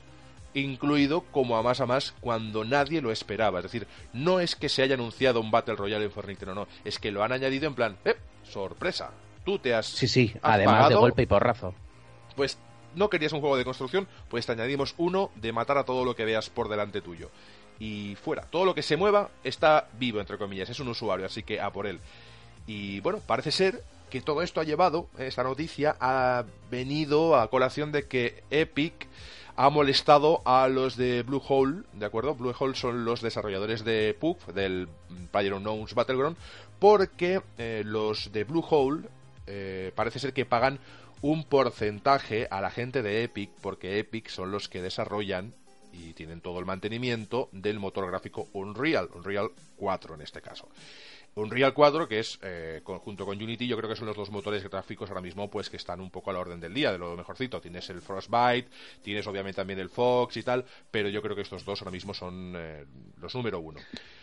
incluido como a más a más cuando nadie lo esperaba. Es decir, no es que se haya anunciado un Battle Royale en Fortnite, no, no, es que lo han añadido en plan, ¡eh! ¡Sorpresa! Tú te has. Sí, sí, además de golpe y porrazo. Pues no querías un juego de construcción, pues te añadimos uno de matar a todo lo que veas por delante tuyo. Y fuera, todo lo que se mueva está vivo, entre comillas, es un usuario, así que a por él. Y bueno, parece ser que todo esto ha llevado, esta noticia ha venido a colación de que Epic ha molestado a los de Bluehole, ¿de acuerdo? Bluehole son los desarrolladores de PUG, del PlayerUnknown's Battleground, porque eh, los de Bluehole eh, parece ser que pagan un porcentaje a la gente de Epic, porque Epic son los que desarrollan y tienen todo el mantenimiento del motor gráfico Unreal, Unreal 4 en este caso. Unreal 4, que es, eh, junto con Unity, yo creo que son los dos motores gráficos ahora mismo pues que están un poco a la orden del día, de lo mejorcito. Tienes el Frostbite, tienes obviamente también el Fox y tal, pero yo creo que estos dos ahora mismo son eh, los número uno.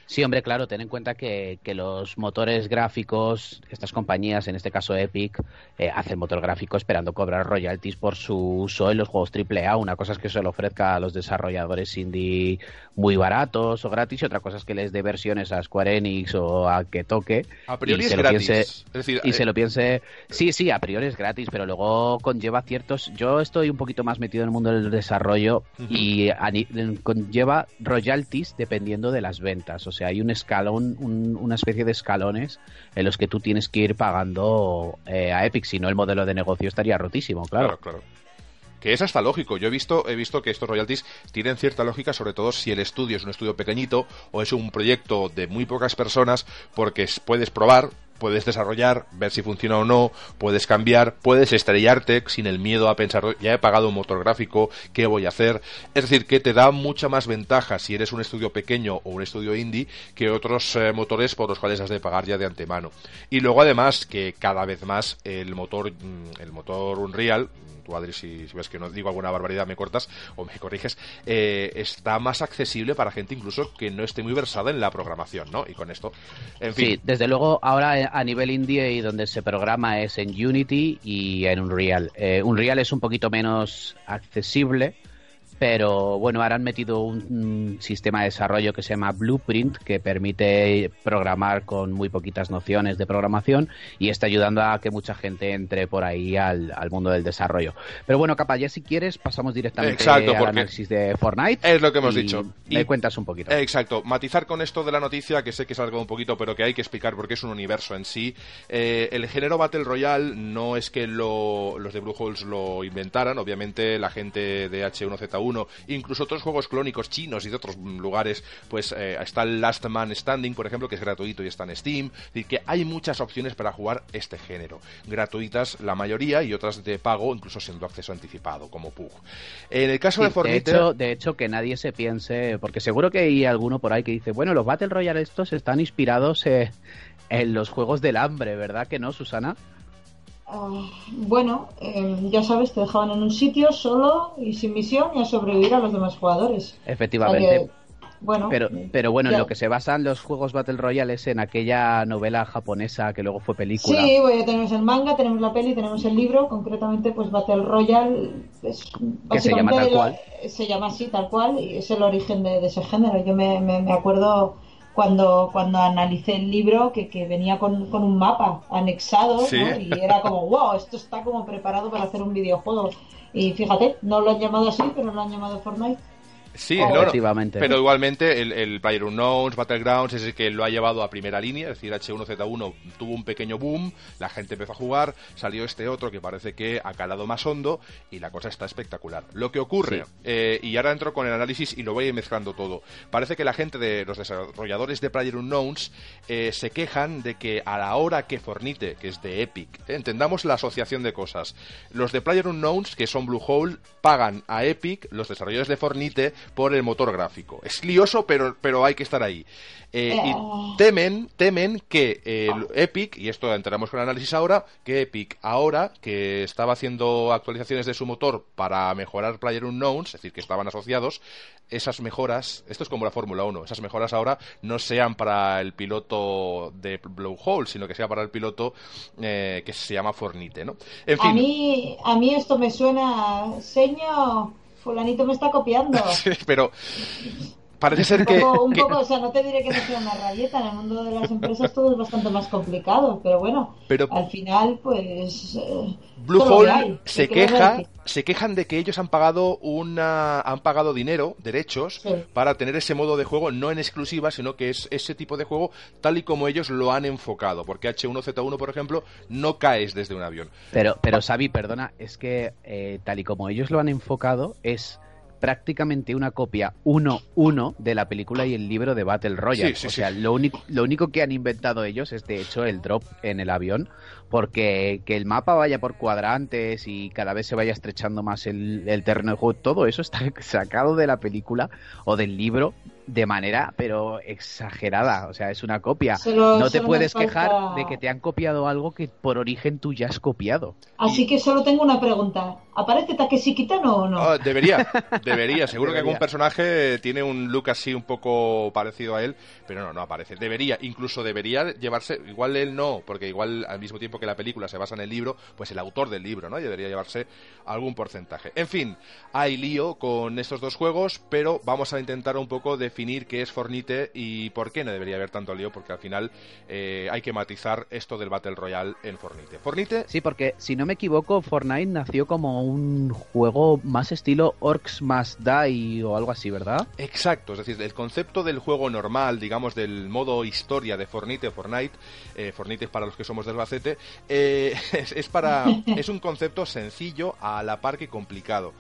Sí, hombre, claro, ten en cuenta que, que, los motores gráficos, estas compañías, en este caso Epic, eh, hacen motor gráfico esperando cobrar royalties por su uso en los juegos AAA. Una cosa es que se lo ofrezca a los desarrolladores indie muy baratos o gratis, y otra cosa es que les dé versiones a Square Enix o a que toque. A priori es gratis. y se lo piense. Sí, sí, a priori es gratis, pero luego conlleva ciertos. Yo estoy un poquito más metido en el mundo del desarrollo y conlleva royalties dependiendo de las ventas. O sea, hay un escalón, una especie de escalones en los que tú tienes que ir pagando eh, a Epic, si no el modelo de negocio estaría rotísimo, claro. Claro, Que es hasta lógico. Yo he visto, he visto que estos royalties tienen cierta lógica, sobre todo si el estudio es un estudio pequeñito o es un proyecto de muy pocas personas, porque puedes probar, puedes desarrollar, ver si funciona o no, puedes cambiar, puedes estrellarte sin el miedo a pensar, ya he pagado un motor gráfico, ¿qué voy a hacer? Es decir, que te da mucha más ventaja si eres un estudio pequeño o un estudio indie que otros eh, motores por los cuales has de pagar ya de antemano. Y luego además que cada vez más el motor, mm, el motor Unreal, tú Adri si, ves que no digo alguna barbaridad me cortas o me corriges, eh, está más accesible para gente incluso que no esté muy versada en la programación, ¿no? Y con esto, en fin. Sí, desde luego ahora eh, a nivel indie y donde se programa es en Unity y en Unreal. Eh, Unreal es un poquito menos accesible pero bueno, ahora han metido un, sistema de desarrollo que se llama Blueprint, que permite programar con muy poquitas nociones de programación y está ayudando a que mucha gente entre por ahí al, mundo del desarrollo. Pero bueno, capa, ya si quieres pasamos directamente al análisis de Fortnite. Es lo que hemos dicho. Y me cuentas un poquito. Exacto. Matizar con esto de la noticia, que sé que es algo un poquito, pero que hay que explicar porque es un universo en sí. Eh, el género Battle Royale no es que los de Blue Holes lo inventaran, obviamente la gente de H1Z1 incluso otros juegos clónicos chinos y de otros lugares, pues eh, está el Last Man Standing, por ejemplo, que es gratuito y está en Steam. Es decir, que hay muchas opciones para jugar este género. Gratuitas la mayoría y otras de pago, incluso siendo acceso anticipado, como PUG. En el caso de Fortnite... De hecho, de hecho, que nadie se piense, porque seguro que hay alguno por ahí que dice, bueno, los Battle Royale estos están inspirados eh, en los juegos del hambre, ¿verdad que no, Susana? Ah, bueno, em, ya sabes, te dejaban en un sitio solo y sin misión y a sobrevivir a los demás jugadores. Efectivamente. bueno. Pero, pero bueno, ya- en lo que se basan los juegos Battle Royale es en aquella novela japonesa que luego fue película. Sí, bueno, tenemos el manga, tenemos la peli, tenemos el libro, concretamente pues Battle Royale es Que se llama tal cual. se llama así tal cual y es el origen de, de ese género. Yo me, me- me acuerdo cuando, cuando analicé el libro que, que venía con, con un mapa anexado Sí. ¿no? y era como, wow, esto está como preparado para hacer un videojuego. Y fíjate, no lo han llamado así, pero lo han llamado Fortnite. Sí, Oh. no, no. Efectivamente. Pero igualmente el, el PlayerUnknown's, Battlegrounds es el que lo ha llevado a primera línea, es decir, H1Z1 tuvo un pequeño boom, la gente empezó a jugar, salió este otro que parece que ha calado más hondo y la cosa está espectacular. Lo que ocurre, Sí. eh, y ahora entro con el análisis y lo voy a ir mezclando todo, parece que la gente de los desarrolladores de PlayerUnknown's eh, se quejan de que a la hora que Fornite, que es de Epic, eh, entendamos la asociación de cosas, los de PlayerUnknown's, que son Bluehole, pagan a Epic, los desarrolladores de Fornite, por el motor gráfico. Es lioso, pero, pero hay que estar ahí. Eh, y Eh. temen, temen que el Epic, y esto entramos con el análisis ahora, que Epic ahora, que estaba haciendo actualizaciones de su motor para mejorar PlayerUnknown's, es decir, que estaban asociados, esas mejoras, esto es como la Fórmula 1, esas mejoras ahora no sean para el piloto de Blowhole, sino que sea para el piloto eh, que se llama Fornite, ¿no? En A mí, a mí esto me suena, señor, fulanito me está copiando. pero parece ser Un que... poco, un que- poco, o sea, no te diré que no sea una rayeta, en el mundo de las empresas todo es bastante más complicado, pero bueno, Pero- al final, pues... eh, Blue. Hole ¿Qué se queja, se quejan de que ellos han pagado una, han pagado dinero, derechos, Sí. para tener ese modo de juego no en exclusiva, sino que es ese tipo de juego tal y como ellos lo han enfocado. Porque H1Z1, por ejemplo, no caes desde un avión. Pero, pero Xavi, perdona, es que eh, tal y como ellos lo han enfocado, es prácticamente una copia 1-1 de la película y el libro de Battle Royale. Sí, sí, o sí. sea, lo único, lo único que han inventado ellos es de hecho el drop en el avión, porque que el mapa vaya por cuadrantes y cada vez se vaya estrechando más el, el terreno de juego, todo eso está sacado de la película o del libro de manera pero exagerada, o sea, es una copia. Solo- no te puedes quejar de que te han copiado algo que por origen tú ya has copiado. Así que solo tengo una pregunta. ¿Aparece Takeshi Kitano o no? Ah, debería, debería. Seguro que algún personaje tiene un look así un poco parecido a él, pero no, no aparece. Debería, incluso debería llevarse, igual él no, porque igual al mismo tiempo que la película se basa en el libro, pues el autor del libro, ¿no? Debería llevarse algún porcentaje. En fin, hay lío con estos dos juegos, pero vamos a intentar un poco definir qué es Fornite y por qué no debería haber tanto lío, porque al final eh, hay que matizar esto del Battle Royale en Fornite. Fornite Sí, porque si no me equivoco, Fortnite nació como un juego más estilo Orcs Must Die o algo así, ¿verdad? Exacto, es decir, el concepto del juego normal, digamos, del modo historia de Fornite o Fortnite, eh, Fornite es para los que somos del Albacete, eh, es, es para, es un concepto sencillo a la par que complicado.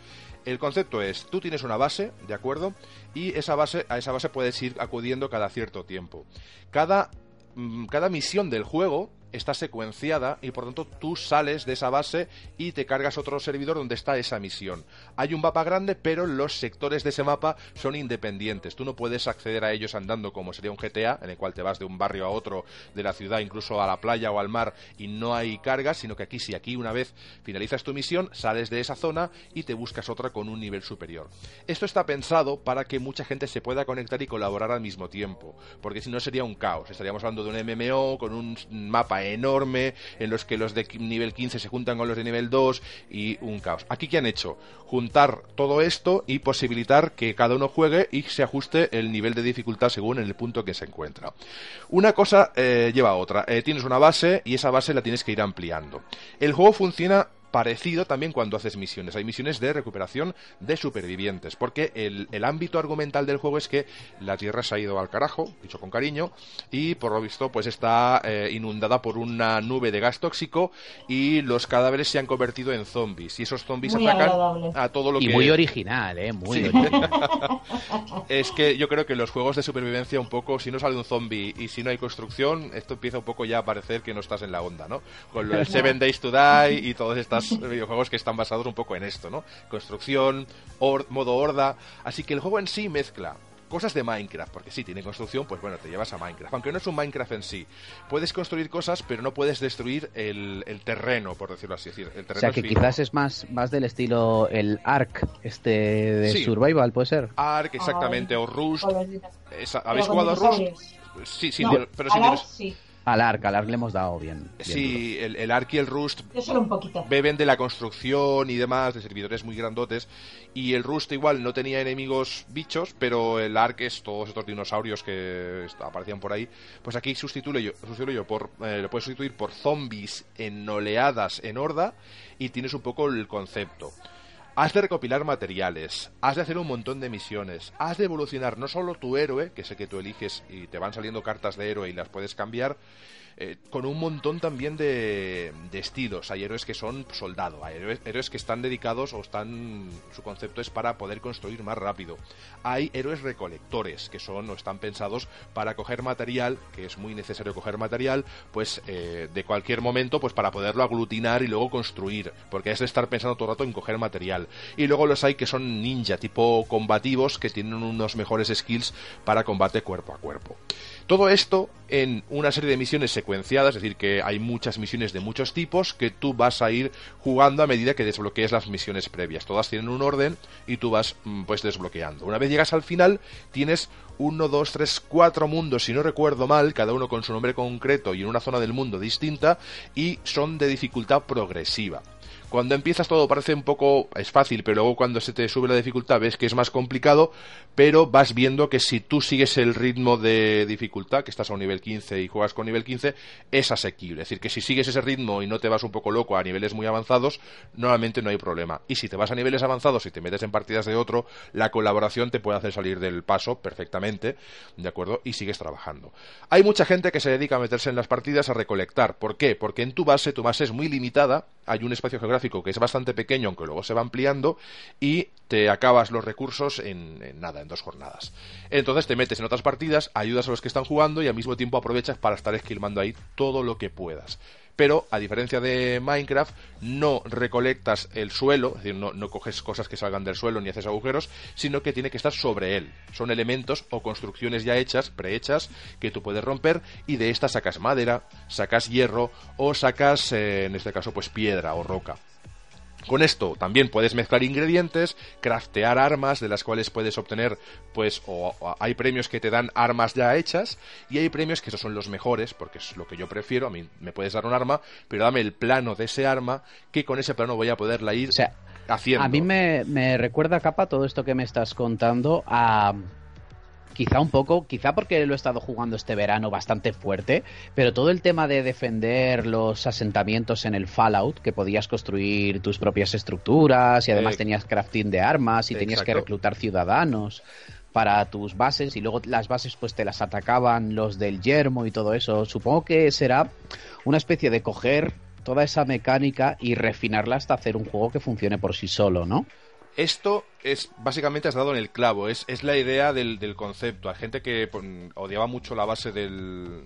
El concepto es, tú tienes una base, ¿de acuerdo? Y esa base, a esa base puedes ir acudiendo cada cierto tiempo. Cada, mm, cada misión del juego está secuenciada y por tanto tú sales de esa base y te cargas otro servidor donde está esa misión. Hay un mapa grande, pero los sectores de ese mapa son independientes. Tú no puedes acceder a ellos andando como sería un GTA, en el cual te vas de un barrio a otro de la ciudad, incluso a la playa o al mar, y no hay cargas, sino que aquí sí, aquí una vez finalizas tu misión, sales de esa zona y te buscas otra con un nivel superior. Esto está pensado para que mucha gente se pueda conectar y colaborar al mismo tiempo, porque si no sería un caos. Estaríamos hablando de un MMO con un mapa enorme en los que los de nivel 15 se juntan con los de nivel 2 y un caos. Aquí qué han hecho? Juntar todo esto y posibilitar que cada uno juegue y se ajuste el nivel de dificultad según el punto que se encuentra. Una cosa eh, lleva a otra. Eh, tienes una base y esa base la tienes que ir ampliando. El juego funciona parecido también cuando haces misiones. Hay misiones de recuperación de supervivientes, porque el, el, ámbito argumental del juego es que la Tierra se ha ido al carajo, dicho con cariño, y por lo visto pues está eh, inundada por una nube de gas tóxico y los cadáveres se han convertido en zombies y esos zombies muy atacan agradable. a todo lo y que muy original, eh, muy Sí. original. es que yo creo que en los juegos de supervivencia un poco, si no sale un zombie y si no hay construcción, esto empieza un poco ya a parecer que no estás en la onda, ¿no? Con lo del Seven Days to Die y todas estas videojuegos que están basados un poco en esto, ¿no? Construcción, or- modo horda. Así que el juego en sí mezcla cosas de Minecraft, porque sí, tiene construcción, pues bueno, te llevas a Minecraft. Aunque no es un Minecraft en sí. Puedes construir cosas, pero no puedes destruir el, terreno, por decirlo así. decir, el terreno o sea, que quizás es más, más del estilo el Ark, este de Survival, ¿puede ser? Ark, exactamente, o Rust. ¿Habéis jugado a Rust? Sí, sí, pero, sí. Al Ark, al Ark le hemos dado bien. sí, el, el, Ark y el Rust un poquito. beben de la construcción y demás, de servidores muy grandotes. Y el Rust igual no tenía enemigos bichos, pero el Ark es todos estos dinosaurios que aparecían por ahí. Pues aquí sustituyo yo, sustituyo yo por, eh, lo puedes sustituir por zombies en oleadas en horda y tienes un poco el concepto. Has de recopilar materiales, has de hacer un montón de misiones, has de evolucionar. No solo tu héroe, que sé que tú eliges y te van saliendo cartas de héroe y las puedes cambiar, eh, con un montón también de, estilos. Hay héroes que son soldado, hay héroes, que están dedicados o están. su concepto es para poder construir más rápido. Hay héroes recolectores que son o están pensados para coger material, que es muy necesario coger material, pues eh, de cualquier momento, pues para poderlo aglutinar y luego construir, porque es de estar pensando todo el rato en coger material. Y luego los hay que son ninja, tipo combativos, que tienen unos mejores skills para combate cuerpo a cuerpo. Todo esto en una serie de misiones secuenciadas, es decir, que hay muchas misiones de muchos tipos que tú vas a ir jugando a medida que desbloquees las misiones previas. Todas tienen un orden y tú vas mm, pues desbloqueando. Una vez llegas al final, tienes uno, dos, tres, cuatro mundos, si no recuerdo mal, cada uno con su nombre concreto y en una zona del mundo distinta, y son de dificultad progresiva. Cuando empiezas todo parece un poco, es fácil, pero luego cuando se te sube la dificultad ves que es más complicado, pero vas viendo que si tú sigues el ritmo de dificultad, que estás a un nivel 15 y juegas con nivel 15, es asequible. Es decir, que si sigues ese ritmo y no te vas un poco loco a niveles muy avanzados, normalmente no hay problema. Y si te vas a niveles avanzados y te metes en partidas de otro, la colaboración te puede hacer salir del paso perfectamente, ¿de acuerdo? Y sigues trabajando. Hay mucha gente que se dedica a meterse en las partidas a recolectar. ¿Por qué? Porque en tu base, tu base es muy limitada, hay un espacio geográfico que es bastante pequeño, aunque luego se va ampliando, y te acabas los recursos en, nada, en dos jornadas. Entonces te metes en otras partidas, ayudas a los que están jugando y al mismo tiempo aprovechas para estar esquilmando ahí todo lo que puedas pero a diferencia de Minecraft no recolectas el suelo, es decir, no, coges cosas que salgan del suelo ni haces agujeros, sino que tiene que estar sobre él. Son elementos o construcciones ya hechas, prehechas, que tú puedes romper y de estas sacas madera, sacas hierro o sacas, eh, en este caso, pues piedra o roca. Con esto también puedes mezclar ingredientes, craftear armas de las cuales puedes obtener, pues, o, hay premios que te dan armas ya hechas y hay premios que esos son los mejores, porque es lo que yo prefiero. A mí me puedes dar un arma, pero dame el plano de ese arma que con ese plano voy a poderla ir haciendo. A mí me, me recuerda, Capa, todo esto que me estás contando a quizá un poco, quizá porque lo he estado jugando este verano bastante fuerte, pero todo el tema de defender los asentamientos en el Fallout, que podías construir tus propias estructuras y además tenías crafting de armas y tenías que reclutar ciudadanos para tus bases y luego las bases pues te las atacaban los del yermo y todo eso. Supongo que será una especie de coger toda esa mecánica y refinarla hasta hacer un juego que funcione por sí solo, ¿no? Esto es básicamente has dado en el clavo, es, es la idea del, concepto. Hay gente que pues, odiaba mucho la base del,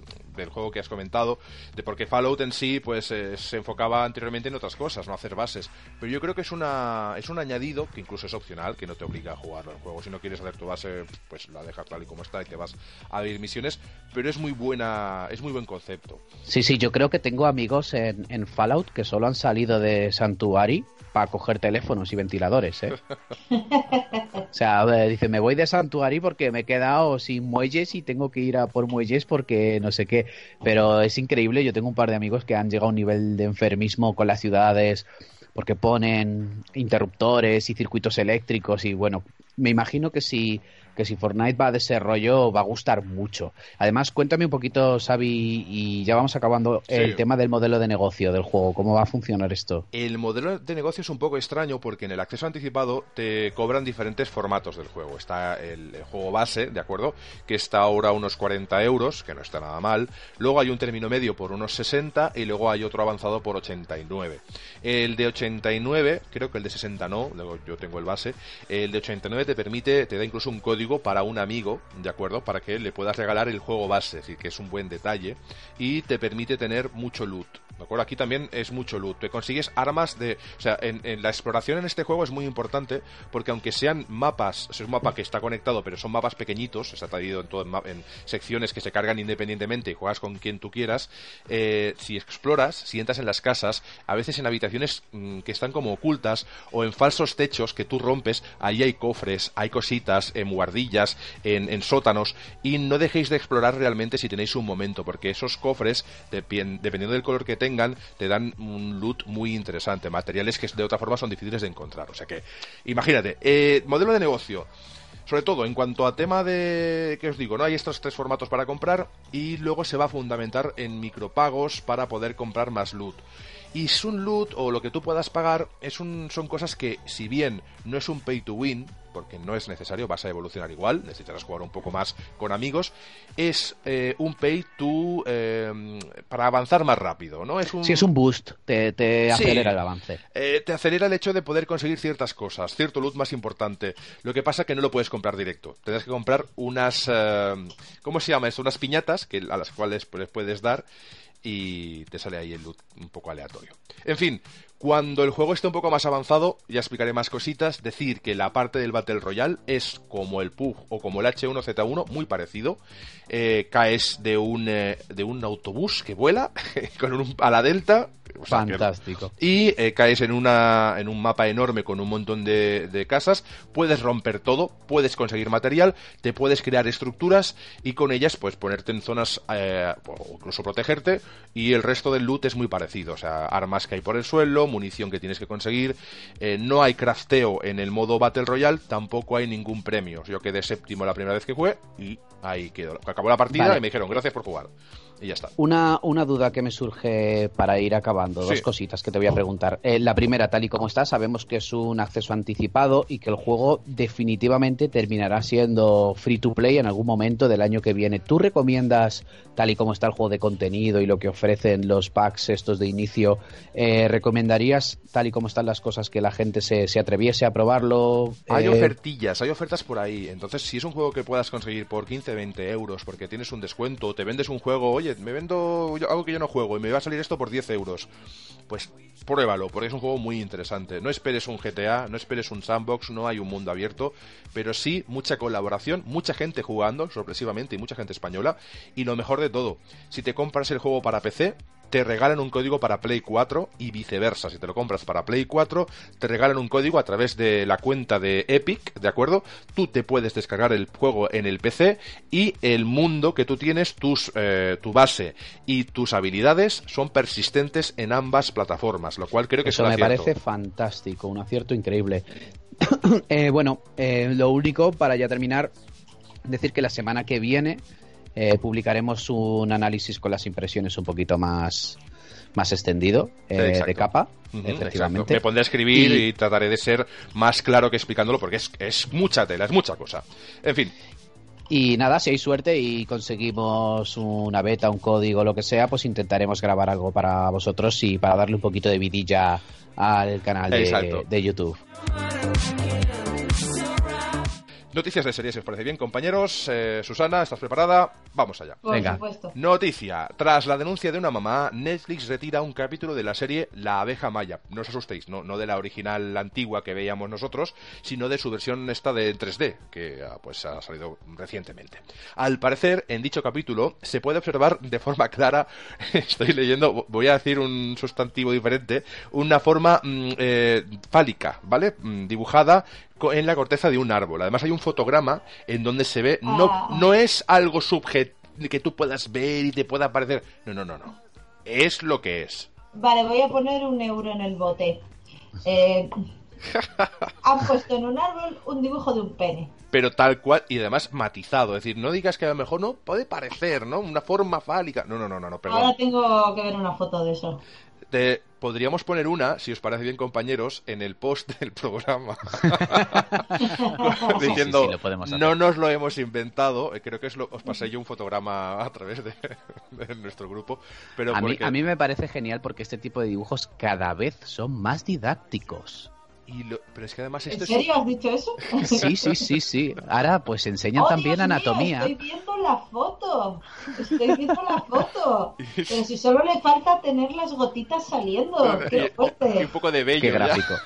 juego que has comentado, de porque Fallout en sí pues eh, se enfocaba anteriormente en otras cosas, no hacer bases. Pero yo creo que es una es un añadido que incluso es opcional, que no te obliga a jugar al juego. Si no quieres hacer tu base, pues la dejas tal y como está y te vas a abrir misiones. Pero es muy buena, es muy buen concepto. Sí, sí, yo creo que tengo amigos en, en Fallout que solo han salido de Santuari para coger teléfonos y ventiladores, ¿eh? o sea, dice, me voy de Santuari porque me he quedado sin muelles y tengo que ir a por muelles porque no sé qué. Pero es increíble, yo tengo un par de amigos que han llegado a un nivel de enfermismo con las ciudades porque ponen interruptores y circuitos eléctricos y bueno, me imagino que si que si Fortnite va a desarrollo va a gustar mucho. Además, cuéntame un poquito, Xavi, y ya vamos acabando el tema del modelo de negocio del juego. ¿Cómo va a funcionar esto? El modelo de negocio es un poco extraño porque en el acceso anticipado te cobran diferentes formatos del juego. Está el, juego base, ¿de acuerdo? Que está ahora a unos 40 euros, que no está nada mal. Luego hay un término medio por unos 60 y luego hay otro avanzado por 89. El de 89, creo que el de 60 no, luego yo tengo el base. El de 89 te permite, te da incluso un código para un amigo, ¿de acuerdo? Para que le puedas regalar el juego base, decir, que es un buen detalle y te permite tener mucho loot. ¿De acuerdo? Aquí también es mucho loot. Te consigues armas de. O sea, en, la exploración en este juego es muy importante porque, aunque sean mapas, es un mapa que está conectado, pero son mapas pequeñitos, está dividido en, todo, en, secciones que se cargan independientemente y juegas con quien tú quieras. Eh, si exploras, si entras en las casas, a veces en habitaciones mm, que están como ocultas o en falsos techos que tú rompes, ahí hay cofres, hay cositas, en en, en sótanos, y no dejéis de explorar realmente si tenéis un momento, porque esos cofres, dependiendo del color que tengan, te dan un loot muy interesante, materiales que de otra forma son difíciles de encontrar. O sea que, imagínate, eh, modelo de negocio. Sobre todo en cuanto a tema de, ¿qué os digo? no Hay estos tres formatos para comprar y luego se va a fundamentar en micropagos para poder comprar más loot. Y un Loot o lo que tú puedas pagar es son cosas que, si bien no es un pay to win, porque no es necesario, vas a evolucionar igual, necesitarás jugar un poco más con amigos, es eh, un pay to eh, para avanzar más rápido, ¿no? Es un... Sí, es un boost, te, acelera el avance. Eh, te acelera el hecho de poder conseguir ciertas cosas, cierto loot más importante. Lo que pasa es que no lo puedes comprar directo, tendrás que comprar unas, ¿cómo se llama esto? Unas piñatas que, a las cuales pues, puedes dar y te sale ahí el loot un poco aleatorio. En fin, cuando el juego esté un poco más avanzado, ya explicaré más cositas. Decir que la parte del Battle Royale es como el PUG o como el H1Z1, muy parecido. Eh, caes de un, eh, de un autobús que vuela con un, a la delta. Fantástico. y eh, caes en, una, en un mapa enorme con un montón de, de, casas. Puedes romper todo, puedes conseguir material, te puedes crear estructuras y con ellas pues ponerte en zonas o incluso protegerte. Y el resto del loot es muy parecido. O sea, armas que hay por el suelo, munición que tienes que conseguir. no hay crafteo en el modo Battle Royale, tampoco hay ningún premio. Yo quedé séptimo la primera vez que jugué y ahí quedó acabó la partida y me dijeron gracias por jugar y ya está. Una, una duda que me surge para ir acabando, dos cositas que te voy a preguntar. Eh, la primera, tal y como está, sabemos que es un acceso anticipado y que el juego definitivamente terminará siendo free to play en algún momento del año que viene. ¿Tú recomiendas, tal y como está el juego de contenido y lo que ofrecen los packs estos de inicio, eh, recomendarías, tal y como están las cosas, que la gente se, se atreviese a probarlo? Hay eh, ofertillas, hay ofertas por ahí. Entonces, si es un juego que puedas conseguir por 15, 20 euros porque tienes un descuento, te vendes un juego, oye, me vendo algo que yo no juego y me va a salir esto por 10 euros. Pues pruébalo, porque es un juego muy interesante. No esperes un GTA, no esperes un sandbox, no hay un mundo abierto, pero sí mucha colaboración, mucha gente jugando, sorpresivamente, y mucha gente española. Y lo mejor de todo, si te compras el juego para PC, te regalan un código para Play 4 y viceversa. Si te lo compras para Play 4, te regalan un código a través de la cuenta de Epic, ¿de acuerdo? Tú te puedes descargar el juego en el PC y el mundo que tú tienes, tus, eh, tu base y tus habilidades son persistentes en ambas plataformas, lo cual creo que Eso me parece fantástico, un acierto increíble. Eh, bueno, eh, lo único para ya terminar, decir que la semana que viene eh, publicaremos un análisis con las impresiones un poquito más, más extendido eh, de capa. efectivamente. Me pondré a escribir y... trataré de ser más claro que explicándolo porque es, es mucha tela, es mucha cosa. En fin, y nada, si hay suerte y conseguimos una beta, un código, lo que sea, pues intentaremos grabar algo para vosotros y para darle un poquito de vidilla al canal de, de YouTube. Noticias de series, si os parece bien, compañeros. Eh, Susana, ¿estás preparada? Vamos allá. Por Venga. Supuesto. Noticia. Tras la denuncia de una mamá, Netflix retira un capítulo de la serie La abeja maya. No os asustéis, no, no de la original antigua que veíamos nosotros, sino de su versión esta de 3D, que ah, pues ha salido recientemente. Al parecer, en dicho capítulo se puede observar de forma clara, estoy leyendo, voy a decir un sustantivo diferente, una forma mm, eh, fálica, ¿vale? Mm, dibujada en la corteza de un árbol. Además hay un fotograma en donde se ve, no, ah. no es algo subjetivo que tú puedas ver y te pueda parecer. No, no, no, no. Es lo que es. Vale, voy a poner un euro en el bote. Eh, han puesto en un árbol un dibujo de un pene. Pero tal cual, y además matizado. Es decir, no digas que a lo mejor no puede parecer, ¿no? Una forma fálica. No, no, no, no, perdón. Ahora tengo que ver una foto de eso podríamos poner una, si os parece bien, compañeros, en el post del programa. Diciendo, no nos lo hemos inventado. Eh, creo que os pasé yo un fotograma a través de, nuestro grupo. Pero a, mí, a mí me parece genial porque este tipo de dibujos cada vez son más didácticos. Y lo- pero es que además esto ¿En es... serio has dicho eso? Sí, sí, sí, sí. Ahora, pues enseñan ¡Oh, también Dios mío, anatomía. estoy viendo la foto. Estoy viendo la foto. Pero si solo le falta tener las gotitas saliendo. ¡Qué Y un fuerte! poco de bello. Qué gráfico.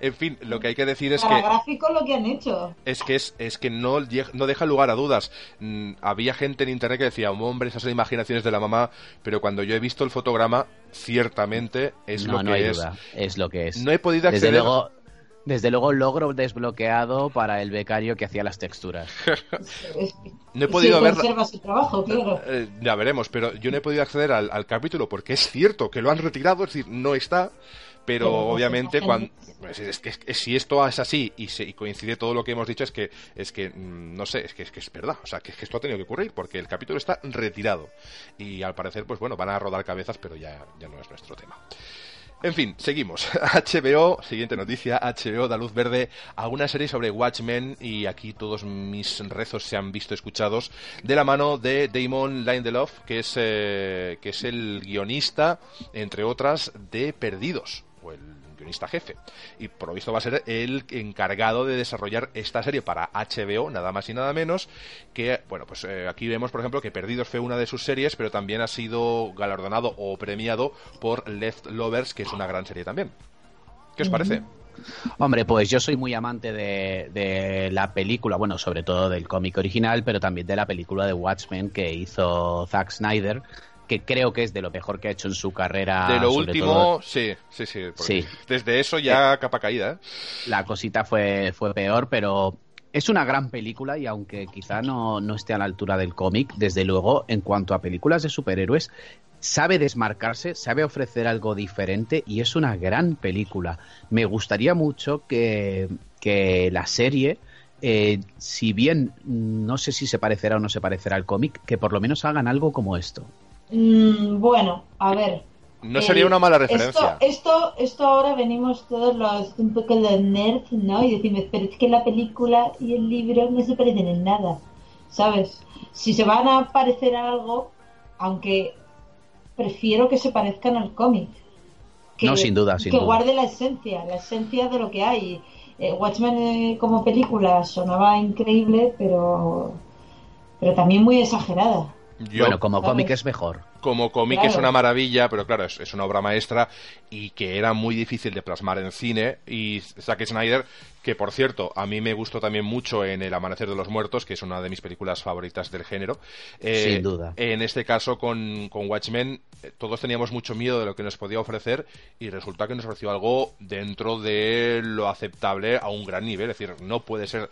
En fin, lo que hay que decir es Para que gráfico lo que han hecho. es que es, es que no, no deja lugar a dudas. Mm, había gente en internet que decía, hombre, esas son imaginaciones de la mamá, pero cuando yo he visto el fotograma, ciertamente es no, lo que hay es. duda. Es lo que es. No he podido Desde acceder. luego, desde luego logro desbloqueado para el becario que hacía las texturas. No he podido sí, ver- su trabajo, claro. Eh, ya veremos, pero yo no he podido acceder al, al capítulo porque es cierto que lo han retirado, es decir, no está. Pero obviamente cuando pues es que, es que si esto es así y, se- y coincide todo lo que hemos dicho es que es que mm, no sé es que es que es verdad. O sea que, es que esto ha tenido que ocurrir porque el capítulo está retirado. Y al parecer pues bueno van a rodar cabezas pero ya ya no es nuestro tema. En fin, seguimos. HBO, siguiente noticia, HBO da luz verde a una serie sobre Watchmen y aquí todos mis rezos se han visto escuchados de la mano de Damon Lindelof, que es, eh, que es el guionista, entre otras, de Perdidos, o el guionista jefe. Y por lo visto va a ser el encargado de desarrollar esta serie para HBO, nada más y nada menos, que, bueno, pues eh, aquí vemos, por ejemplo, que Perdidos fue una de sus series, pero también ha sido galardonado o premiado por Left Lovers, que es una gran serie también. ¿Qué os parece? Hombre, pues yo soy muy amante de, de la película, bueno, sobre todo del cómic original, pero también de la película de Watchmen que hizo Zack Snyder, que creo que es de lo mejor que ha hecho en su carrera. de lo último, todo sí, sí, sí. Desde eso ya capa caída, ¿eh? la cosita fue, fue peor, pero es una gran película y aunque quizá no, no esté a la altura del cómic, desde luego, en cuanto a películas de superhéroes, sabe desmarcarse, sabe ofrecer algo diferente y es una gran película. Me gustaría mucho que, que la serie, eh, si bien no sé si se parecerá o no se parecerá al cómic, que por lo menos hagan algo como esto. Mm, bueno, a ver. No Eh, sería una mala referencia. Esto, esto, esto ahora venimos todos los un poco los nerds, ¿no? Y decimos, pero es que la película y el libro no se parecen en nada, ¿sabes? Si se van a parecer a algo, aunque prefiero que se parezcan al cómic. Que, No, sin duda, sin que duda. guarde la esencia, la esencia de lo que hay. Eh, Watchmen eh, como película sonaba increíble, pero, pero también muy exagerada. Yo, bueno, como cómic es mejor. como cómic Claro. es una maravilla, pero claro, es, es una obra maestra y que era muy difícil de plasmar en cine. Y Zack Snyder, que por cierto, a mí me gustó también mucho en El Amanecer de los Muertos, que es una de mis películas favoritas del género. eh, Sin duda. En este caso, con, con Watchmen, eh, todos teníamos mucho miedo de lo que nos podía ofrecer y resulta que nos ofreció algo dentro de lo aceptable a un gran nivel. Es decir, no puede ser.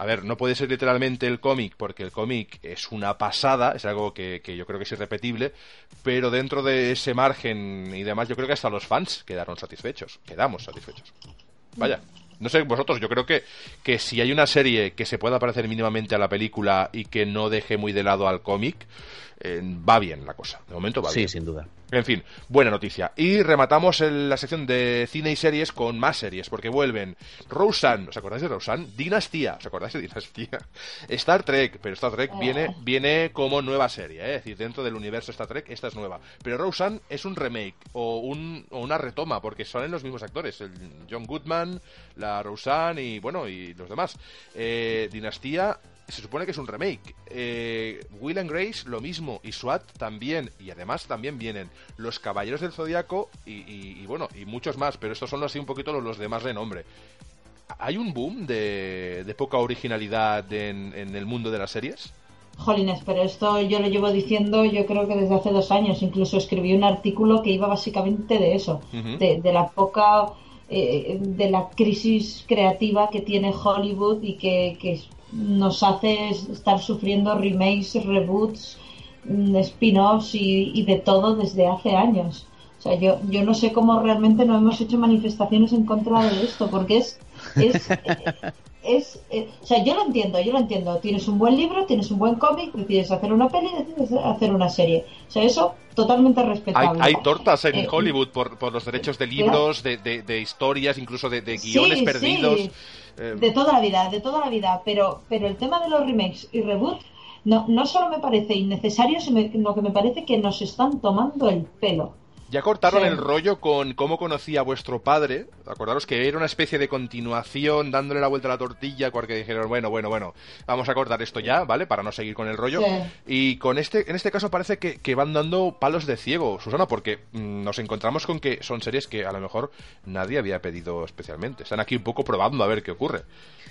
A ver, no puede ser literalmente el cómic, porque el cómic es una pasada, es algo que, que yo creo que es irrepetible, pero dentro de ese margen y demás, yo creo que hasta los fans quedaron satisfechos, quedamos satisfechos. Vaya, no sé vosotros, yo creo que, que si hay una serie que se pueda parecer mínimamente a la película y que no deje muy de lado al cómic, eh, va bien la cosa, de momento va Sí, bien. sin duda. En fin, buena noticia. Y rematamos el- la sección de cine y series con más series, porque vuelven Roseanne, ¿os acordáis de Roseanne? Dinastía, ¿os acordáis de Dinastía? Star Trek, pero Star Trek viene, viene como nueva serie, ¿eh? es decir, dentro del universo Star Trek esta es nueva. Pero Roseanne es un remake o, un, o una retoma, porque son los mismos actores, el John Goodman, la Roseanne y bueno, y los demás. Eh, Dinastía se supone que es un remake. Eh, Will and Grace lo mismo y SWAT también y además también vienen los Caballeros del Zodiaco y, y- y, bueno y muchos más, pero estos son así un poquito los, los de más renombre. ¿Hay un boom de, de poca originalidad en, en el mundo de las series? Jolines, pero esto yo lo llevo diciendo yo creo que desde hace dos años. Incluso escribí un artículo que iba básicamente de eso, de la poca, eh, de la crisis creativa que tiene Hollywood y que, que nos hace estar sufriendo remakes, reboots, mm, spin-offs y, y de todo desde hace años. O sea, yo, yo no sé cómo realmente no hemos hecho manifestaciones en contra de esto, porque es, es, es, eh, o sea, yo lo entiendo, yo lo entiendo. Tienes un buen libro, tienes un buen cómic, decides hacer una peli, decides hacer una serie. O sea, eso totalmente Hay, respetable. hay tortas en Eh, Hollywood por, por los derechos de libros, de, de- de historias, incluso de, de guiones Sí, perdidos. sí. Eh, De toda la vida, de toda la vida. Pero, pero el tema de los remakes y reboots no, no solo me parece innecesario, sino que me parece que nos están tomando el pelo. Ya cortaron Sí. el rollo con cómo conocía a vuestro padre. Acordaros que era una especie de continuación, dándole la vuelta a la tortilla, porque dijeron, bueno, bueno, bueno, vamos a cortar esto ya, ¿vale? Para no seguir con el rollo. Sí. Y con este, en este caso parece que, que van dando palos de ciego, Susana, porque mm, nos encontramos con que son series que a lo mejor nadie había pedido especialmente. Están aquí un poco probando a ver qué ocurre.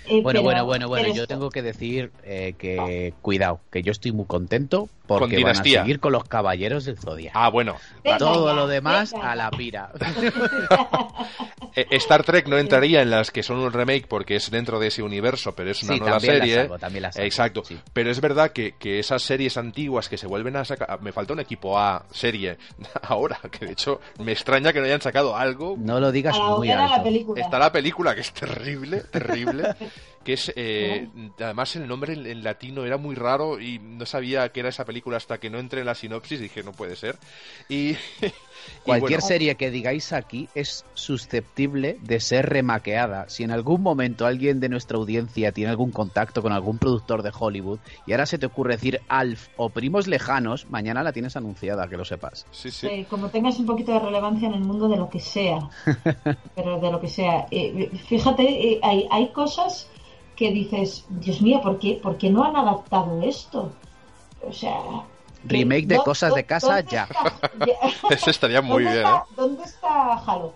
Eh, Bueno, pero- bueno, bueno, bueno, yo esto- tengo que decir eh, que cuidado, que yo estoy muy contento porque Con van Dinastía. a seguir con los caballeros del Zodiaco. Ah, bueno, Venga Todo ya, lo demás venga a la pira. eh, Star Trek no entraría en las que son un remake porque es dentro de ese universo, pero es una Sí, nueva serie. salvo, también salvo, Exacto. sí. Pero es verdad que, que esas series antiguas que se vuelven a sacar. Me falta un equipo A serie ahora, que de hecho me extraña que no hayan sacado algo. No lo digas muy la alto. película. Está la película, que es terrible, terrible. Que es. eh, además, el nombre en, en latino era muy raro y no sabía que era esa película hasta que no entré en la sinopsis. Dije, no puede ser. Y. y Cualquier bueno, serie que digáis aquí es susceptible de ser remaqueada. Si en algún momento alguien de nuestra audiencia tiene algún contacto con algún productor de Hollywood y ahora se te ocurre decir Alf o primos lejanos, mañana la tienes anunciada, que lo sepas. Sí, sí. Sí, como tengas un poquito de relevancia en el mundo de lo que sea, pero de lo que sea. Eh, fíjate, eh, hay, hay cosas que dices, Dios mío, ¿por qué, por qué no han adaptado esto? O sea... Remake de ¿dó- cosas de casa, ya. está- Eso estaría muy ¿Dónde bien, está, ¿eh? ¿Dónde está Halo?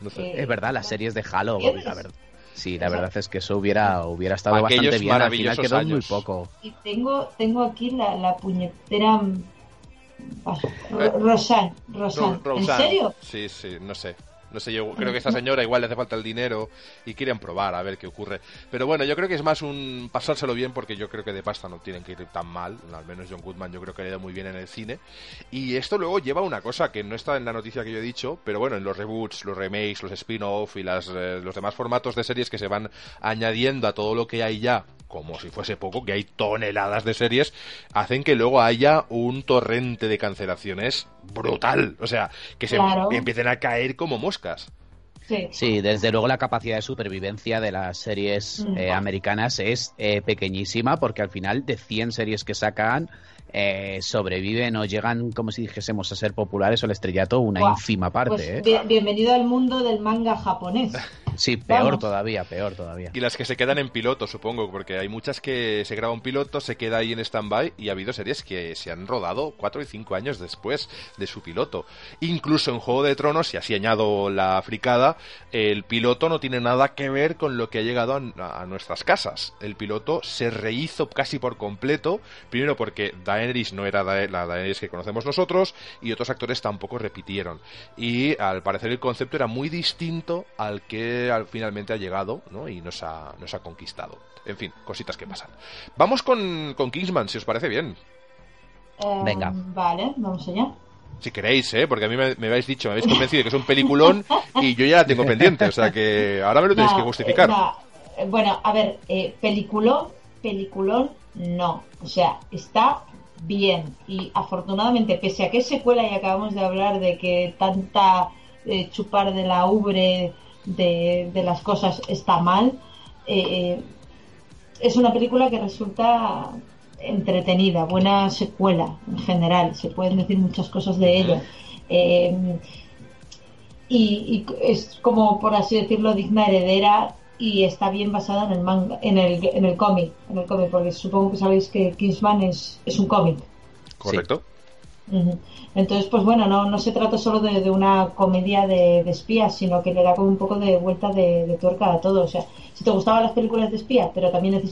No sé. Eh, Es verdad, las series de Halo, la verdad. Sí, la verdad es que eso hubiera, hubiera estado Aquellos bastante bien. Al final maravillosos quedó muy años. poco. Y tengo, tengo aquí la, la puñetera... Eh, Rosanne, Rosanne. Ro- ¿En serio? Sí, sí, no sé. No sé, yo creo que esta señora igual le hace falta el dinero y quieren probar a ver qué ocurre. Pero bueno, yo creo que es más un pasárselo bien porque yo creo que de pasta no tienen que ir tan mal. Al menos John Goodman yo creo que le ha ido muy bien en el cine. Y esto luego lleva a una cosa que no está en la noticia que yo he dicho, pero bueno, en los reboots, los remakes, los spin-off y las, eh, los demás formatos de series que se van añadiendo a todo lo que hay ya, como si fuese poco, que hay toneladas de series, hacen que luego haya un torrente de cancelaciones brutal. O sea, que se Claro. empiecen a caer como moscas. Sí. Sí, desde luego la capacidad de supervivencia de las series Mm. eh, americanas es eh, pequeñísima porque al final de 100 series que sacan eh, sobreviven o llegan, como si dijésemos, a ser populares o el estrellato una ínfima parte. Pues ¿eh? bien- bienvenido al mundo del manga japonés. Sí, peor vamos. todavía, peor todavía. Y las que se quedan en piloto, supongo, porque hay muchas que se graba un piloto, se queda ahí en stand-by y ha habido series que se han rodado cuatro y cinco años después de su piloto. Incluso en Juego de Tronos, y así añado la fricada, el piloto no tiene nada que ver con lo que ha llegado a, a nuestras casas. El piloto se rehizo casi por completo, primero porque Daenerys no era la Daenerys que conocemos nosotros y otros actores tampoco repitieron. Y al parecer el concepto era muy distinto al que al, finalmente ha llegado ¿no? y nos ha, nos ha conquistado. En fin, cositas que pasan. Vamos con, con Kingsman, si os parece bien. Eh, Venga. Vale, vamos allá. Si queréis, ¿eh? porque a mí me, me habéis dicho, me habéis convencido de que es un peliculón y yo ya la tengo pendiente. O sea que ahora me lo tenéis No, que justificar. no. Bueno, a ver, eh, peliculón, peliculón, no. O sea, está bien. Y afortunadamente, pese a que es secuela y acabamos de hablar de que tanta eh, chupar de la ubre de, de las cosas está mal, eh, es una película que resulta entretenida, buena secuela en general. Se pueden decir muchas cosas de ella. Eh, y, y es como por así decirlo digna heredera y está bien basada en el manga en el, en el cómic en el cómic porque supongo que sabéis que Kingsman es, es un cómic Correcto. Entonces pues bueno no, no se trata solo de, una comedia de, espías sino que le da como un poco de vuelta de, tuerca a todo o sea si te gustaban las películas de espía pero también eh,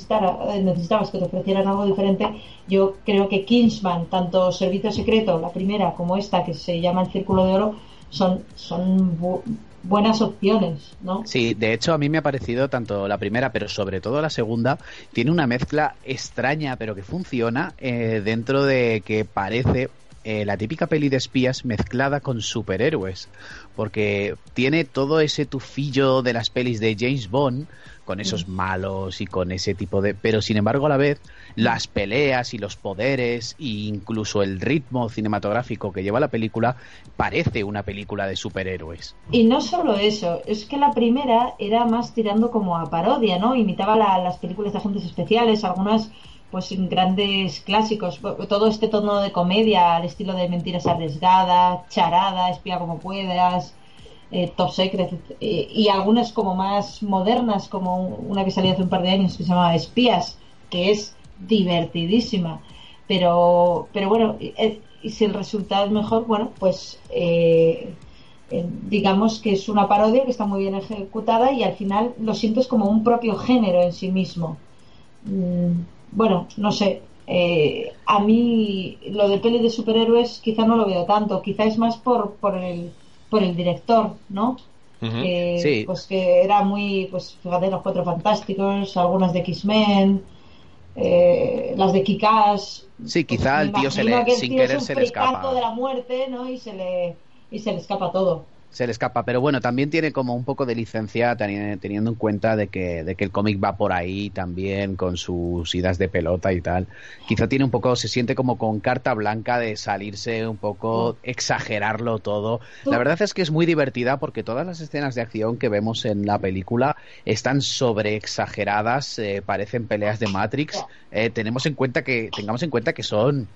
necesitabas que te ofrecieran algo diferente yo creo que Kingsman tanto Servicio Secreto la primera como esta que se llama El Círculo de Oro son, son bu- buenas opciones, ¿no? Sí, de hecho a mí me ha parecido tanto la primera, pero sobre todo la segunda, tiene una mezcla extraña, pero que funciona eh, dentro de que parece eh, la típica peli de espías mezclada con superhéroes, porque tiene todo ese tufillo de las pelis de James Bond, con esos malos y con ese tipo de... Pero sin embargo a la vez las peleas y los poderes e incluso el ritmo cinematográfico que lleva la película parece una película de superhéroes. Y no solo eso, es que la primera era más tirando como a parodia, ¿no? Imitaba la- las películas de agentes especiales, algunas pues grandes clásicos, todo este tono de comedia al estilo de Mentiras arriesgadas, Charada, Espía como puedas, eh, Top Secret eh, y algunas como más modernas, como una que salió hace un par de años que se llama Espías, que es divertidísima. Pero, pero bueno, eh, y si el resultado es mejor, bueno, pues digamos que es una parodia que está muy bien ejecutada y al final lo sientes como un propio género en sí mismo. Mm, bueno, no sé. Eh, a mí lo de peli de superhéroes quizá no lo veo tanto, quizá es más por, por, el, por el director, ¿no? sí. Pues que era muy, pues fíjate, los cuatro fantásticos, algunas de X-Men, eh, las de Kikas. Sí, quizá el tío se le, sin querer se le escapa. de la muerte, ¿no? Y se le, y se le escapa todo se le escapa. Pero bueno, también tiene como un poco de licencia teniendo en cuenta de que, de que el cómic va por ahí también con sus idas de pelota y tal. Quizá tiene un poco, se siente como con carta blanca de salirse un poco, exagerarlo todo. La verdad es que es muy divertida porque todas las escenas de acción que vemos en la película están sobre exageradas, eh, parecen peleas de Matrix. Eh, tenemos en cuenta que, tengamos en cuenta que son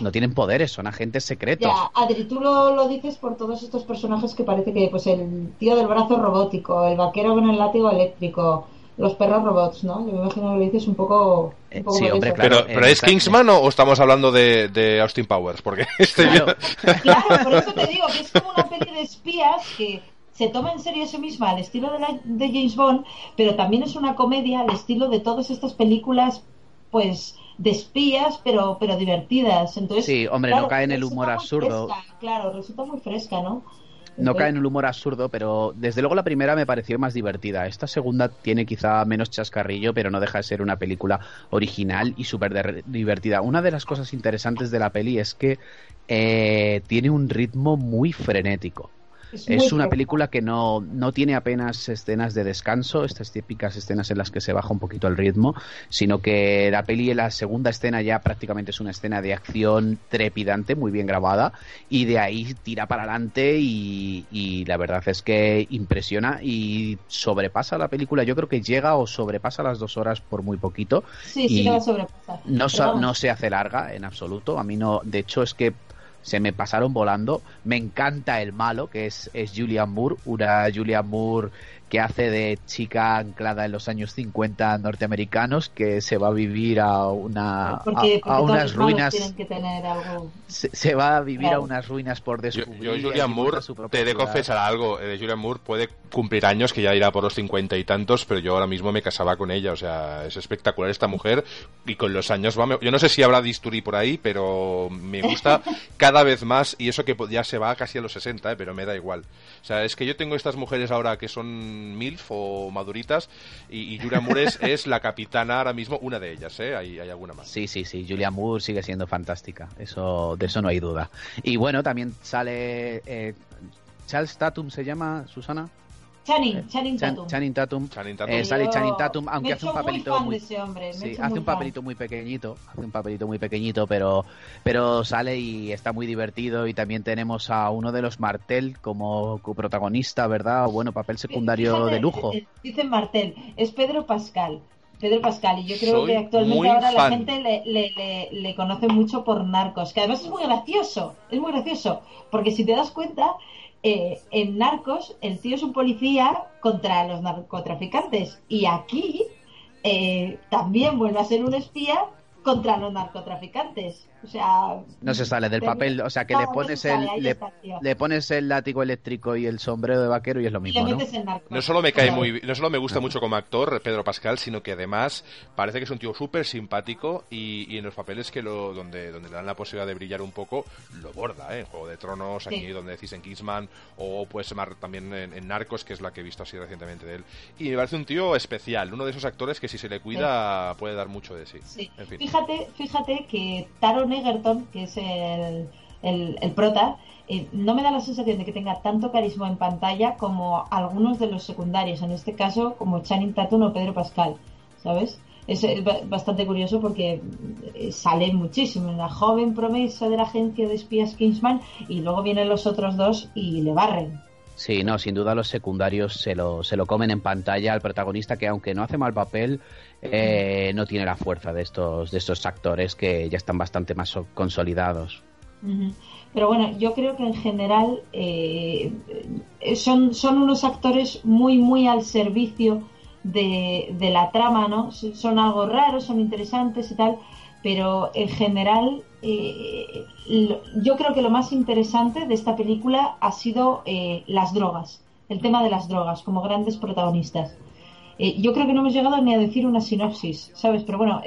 no tienen poderes, son agentes secretos. Ya, Adri, tú lo, dices por todos estos personajes que parece que, pues, el tío del brazo robótico, el vaquero con el látigo eléctrico, los perros robots, ¿no? Yo me imagino que lo dices un poco. Un poco sí, hombre, claro. Pero, pero ¿es Kingsman o estamos hablando de, Austin Powers? Porque este claro. claro, por eso te digo que es como una peli de espías que se toma en serio ese misma al estilo de, la, de James Bond, pero también es una comedia al estilo de todas estas películas, pues de espías, pero, pero divertidas. Entonces, sí, hombre, no cae en el humor absurdo. claro, resulta muy fresca, ¿no? no cae en el humor absurdo, pero desde luego la primera me pareció más divertida. Esta segunda tiene quizá menos chascarrillo, pero no deja de ser una película original y súper divertida. Una de las cosas interesantes de la peli es que eh, tiene un ritmo muy frenético. Es, una película que no, no tiene apenas escenas de descanso, estas típicas escenas en las que se baja un poquito el ritmo, sino que la peli en la segunda escena ya prácticamente es una escena de acción trepidante, muy bien grabada, y de ahí tira para adelante y, la verdad es que impresiona y sobrepasa la película. Yo creo que llega o sobrepasa las dos horas por muy poquito. Sí, sí, la sobrepasa. No, no se hace larga en absoluto. A mí no, de hecho es que se me pasaron volando. Me encanta el malo, que es, es Julian Moore, una Julian Moore que hace de chica anclada en los años 50 norteamericanos que se va a vivir a una a, unas ruinas Se, va a vivir a unas ruinas por descubrir yo, Julian Moore te de confesar algo eh, Julian Moore puede cumplir años que ya irá por los 50 y tantos pero yo ahora mismo me casaba con ella o sea es espectacular esta mujer y con los años va yo no sé si habrá disturí por ahí pero me gusta cada vez más y eso que ya se va casi a los 60 eh, pero me da igual. O sea es que yo tengo estas mujeres ahora que son MILF o maduritas y, Julia Moore es, la capitana ahora mismo, una de ellas, ¿eh? Hay, hay alguna más. Sí, sí, sí, Julia Moore sigue siendo fantástica, eso, de eso no hay duda. Y bueno, también sale... Eh, Charles Tatum se llama, Susana. Channing, Channing Tatum. Channing Tatum. Eh, sale Channing Tatum, aunque hace un papelito muy, sí, hace un papelito muy pequeñito, hace un papelito muy pequeñito, pero pero sale y está muy divertido y también tenemos a uno de los Martel como protagonista, ¿verdad? O bueno, papel secundario de lujo. Eh, dicen Martel, es Pedro Pascal. Pedro Pascal, y yo creo que actualmente ahora la gente le, le, le, conoce mucho por Narcos, que además es muy gracioso, es muy gracioso, porque si te das cuenta, eh, en Narcos el tío es un policía contra los narcotraficantes y aquí eh, también vuelve a ser un espía contra los narcotraficantes. O sea, no se sale del papel, o sea que le pones el le, pones el látigo eléctrico y el sombrero de vaquero y es lo mismo, ¿no? No solo me cae muy no solo me gusta mucho como actor Pedro Pascal, sino que además parece que es un tío súper simpático y, en los papeles que lo donde donde le dan la posibilidad de brillar un poco lo borda, ¿eh? En Juego de Tronos, aquí donde decís en Kingsman o pues también en, Narcos, que es la que he visto así recientemente de él. Y me parece un tío especial, uno de esos actores que si se le cuida puede dar mucho de sí. Fíjate, fíjate que Taron Egerton, que es el, el, prota, eh, no me da la sensación de que tenga tanto carisma en pantalla como algunos de los secundarios, en este caso como Channing Tatum o Pedro Pascal, ¿sabes? Es bastante curioso porque eh, sale muchísimo la joven promesa de la agencia de espías Kingsman y luego vienen los otros dos y le barren. Sí, no, sin duda los secundarios se lo, se lo comen en pantalla al protagonista que aunque no hace mal papel, eh, no tiene la fuerza de estos, de estos actores que ya están bastante más consolidados. Pero bueno, yo creo que en general eh, son, son unos actores muy, muy al servicio de, de la trama, ¿no? Son algo raros, son interesantes y tal, pero en general eh, yo creo que lo más interesante de esta película ha sido eh, las drogas, el tema de las drogas como grandes protagonistas. Eh, yo creo que no hemos llegado ni a decir una sinopsis, ¿sabes? Pero bueno,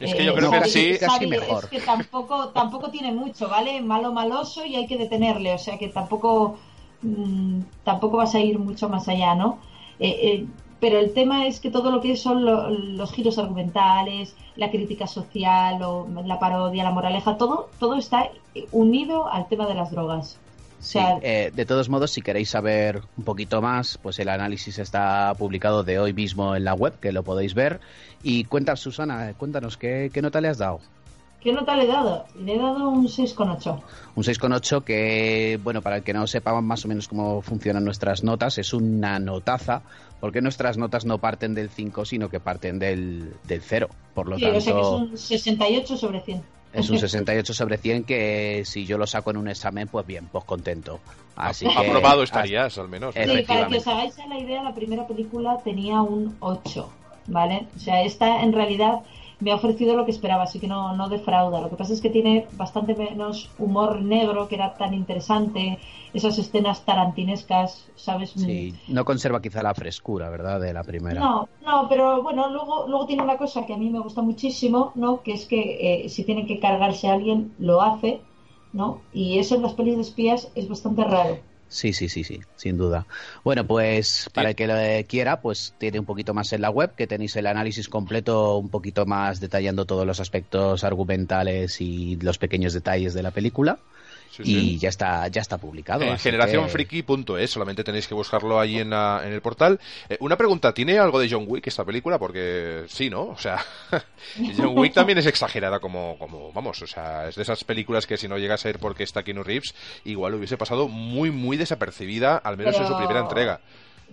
es que yo creo que sí, casi mejor. Es que tampoco, tampoco tiene mucho, ¿vale? Malo maloso y hay que detenerle, o sea que tampoco, mm, tampoco vas a ir mucho más allá, ¿no? Pero el tema es que todo lo que son los giros argumentales, la crítica social o la parodia, la moraleja, todo, todo está unido al tema de las drogas. Sí, eh, de todos modos, si queréis saber un poquito más, pues el análisis está publicado de hoy mismo en la web, que lo podéis ver. Y cuéntanos, Susana, cuéntanos, ¿qué, qué nota le has dado? ¿Qué nota le he dado? Le he dado un 6,8. Un 6,8 que, bueno, para el que no sepa más o menos cómo funcionan nuestras notas, es una notaza, porque nuestras notas no parten del 5, sino que parten del, del 0. Por lo tanto, o sea que es un 68 sobre 100. Es un 68 sobre 100 que si yo lo saco en un examen, pues bien, pues contento. Así que, Aprobado estarías, al menos. Sí, para que os hagáis la idea, la primera película tenía un 8, ¿vale? O sea, esta en realidad me ha ofrecido lo que esperaba, así que no, no defrauda. Lo que pasa es que tiene bastante menos humor negro, que era tan interesante, esas escenas tarantinescas, ¿sabes? Sí, no conserva quizá la frescura, ¿verdad?, de la primera. No, no, pero bueno, luego, luego tiene una cosa que a mí me gusta muchísimo, ¿no?, que es que eh, si tiene que cargarse a alguien, lo hace, ¿no? Y eso en las pelis de espías es bastante raro. Sí, sí, sí, sí, sin duda. Bueno, pues para el que lo quiera, pues tiene un poquito más en la web, que tenéis el análisis completo, un poquito más detallando todos los aspectos argumentales y los pequeños detalles de la película y ya está ya está publicado. En generacionfriki.es, solamente tenéis que buscarlo ahí en, en el portal. Eh, una pregunta, ¿tiene algo de John Wick esta película? Porque sí, ¿no? O sea, John Wick también es exagerada como, como, vamos, o sea, es de esas películas que si no llega a ser porque está Keanu Reeves, igual hubiese pasado muy, muy desapercibida, al menos en su primera entrega.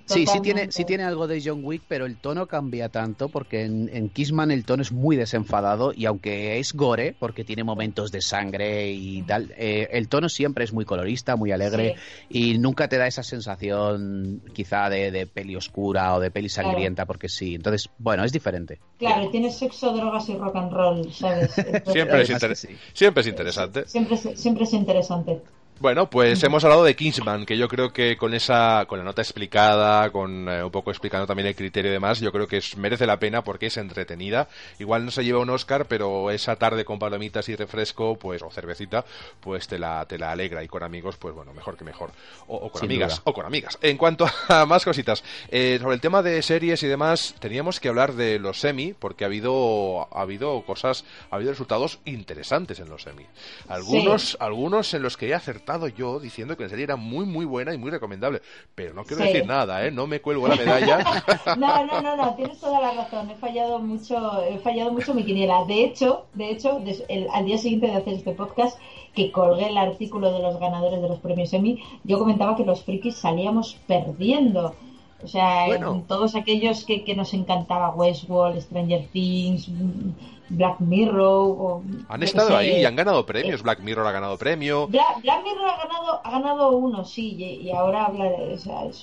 Sí, sí tiene, sí tiene algo de John Wick, pero el tono cambia tanto porque en, en Kissman el tono es muy desenfadado y aunque es gore, porque tiene momentos de sangre y tal, eh, el tono siempre es muy colorista, muy alegre y nunca te da esa sensación quizá de, peli oscura o de peli sangrienta, porque sí. Entonces, bueno, es diferente. Claro, tiene sexo, drogas y rock and roll, ¿sabes? siempre, es siempre es interesante. Siempre, siempre es interesante. Bueno, pues hemos hablado de Kingsman, que yo creo que con esa, con la nota explicada, con eh, un poco explicando también el criterio y demás, yo creo que es, merece la pena porque es entretenida. Igual no se lleva un Oscar, pero esa tarde con palomitas y refresco, pues, o cervecita, pues te la, te la alegra y con amigos, pues bueno, mejor que mejor. O, con amigas, o con amigas. En cuanto a más cositas, eh, sobre el tema de series y demás, teníamos que hablar de los semi, porque ha habido, ha habido cosas, ha habido resultados interesantes en los semi. Algunos, algunos en los que he acertado yo diciendo que la serie era muy, muy buena y muy recomendable. Pero no quiero decir nada, ¿eh? No me cuelgo la medalla. no, no, no, no, tienes toda la razón. He fallado mucho, he fallado mucho mi quiniela. De hecho, de hecho, al día siguiente de hacer este podcast, que colgué el artículo de los ganadores de los premios Emmy, yo comentaba que los frikis salíamos perdiendo. O sea, todos aquellos que, que, nos encantaba Westworld, Stranger Things, Black Mirror. han estado ahí y han ganado premios. Black Mirror ha ganado premio. Black, Mirror ha ganado, ha ganado uno, sí, y, ahora habla,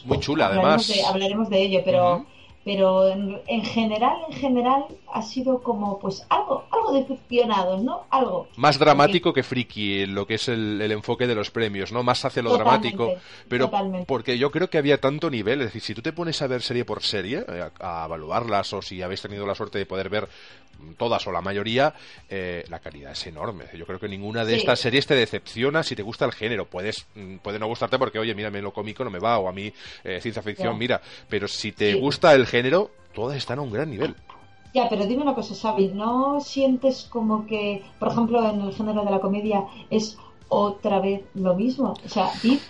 Muy chula, además. hablaremos de ello, pero pero en, general, en general ha sido como pues algo, algo decepcionados, ¿no? Algo. Más dramático que friki, lo que es el, enfoque de los premios, ¿no? Más hacia lo dramático. Pero porque yo creo que había tanto nivel, es decir, si tú te pones a ver serie por serie, eh, a, evaluarlas, o si habéis tenido la suerte de poder ver todas o la mayoría, eh, la calidad es enorme. Yo creo que ninguna de estas series te decepciona si te gusta el género. Puedes, mm, puede no gustarte porque, oye, mira, lo cómico no me va, o a mí eh, ciencia ficción, mira, pero si te gusta el género, todas están a un gran nivel. Ya, pero dime una cosa, Xavi, ¿no sientes como que, por ejemplo, en el género de la comedia es otra vez lo mismo? O sea, Deep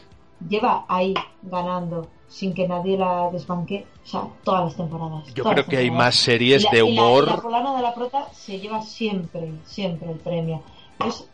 lleva ahí ganando sin que nadie la desbanque, o sea, todas las temporadas. Yo creo que hay más series de humor. la, la, de la Prota se lleva siempre, siempre el premio. Es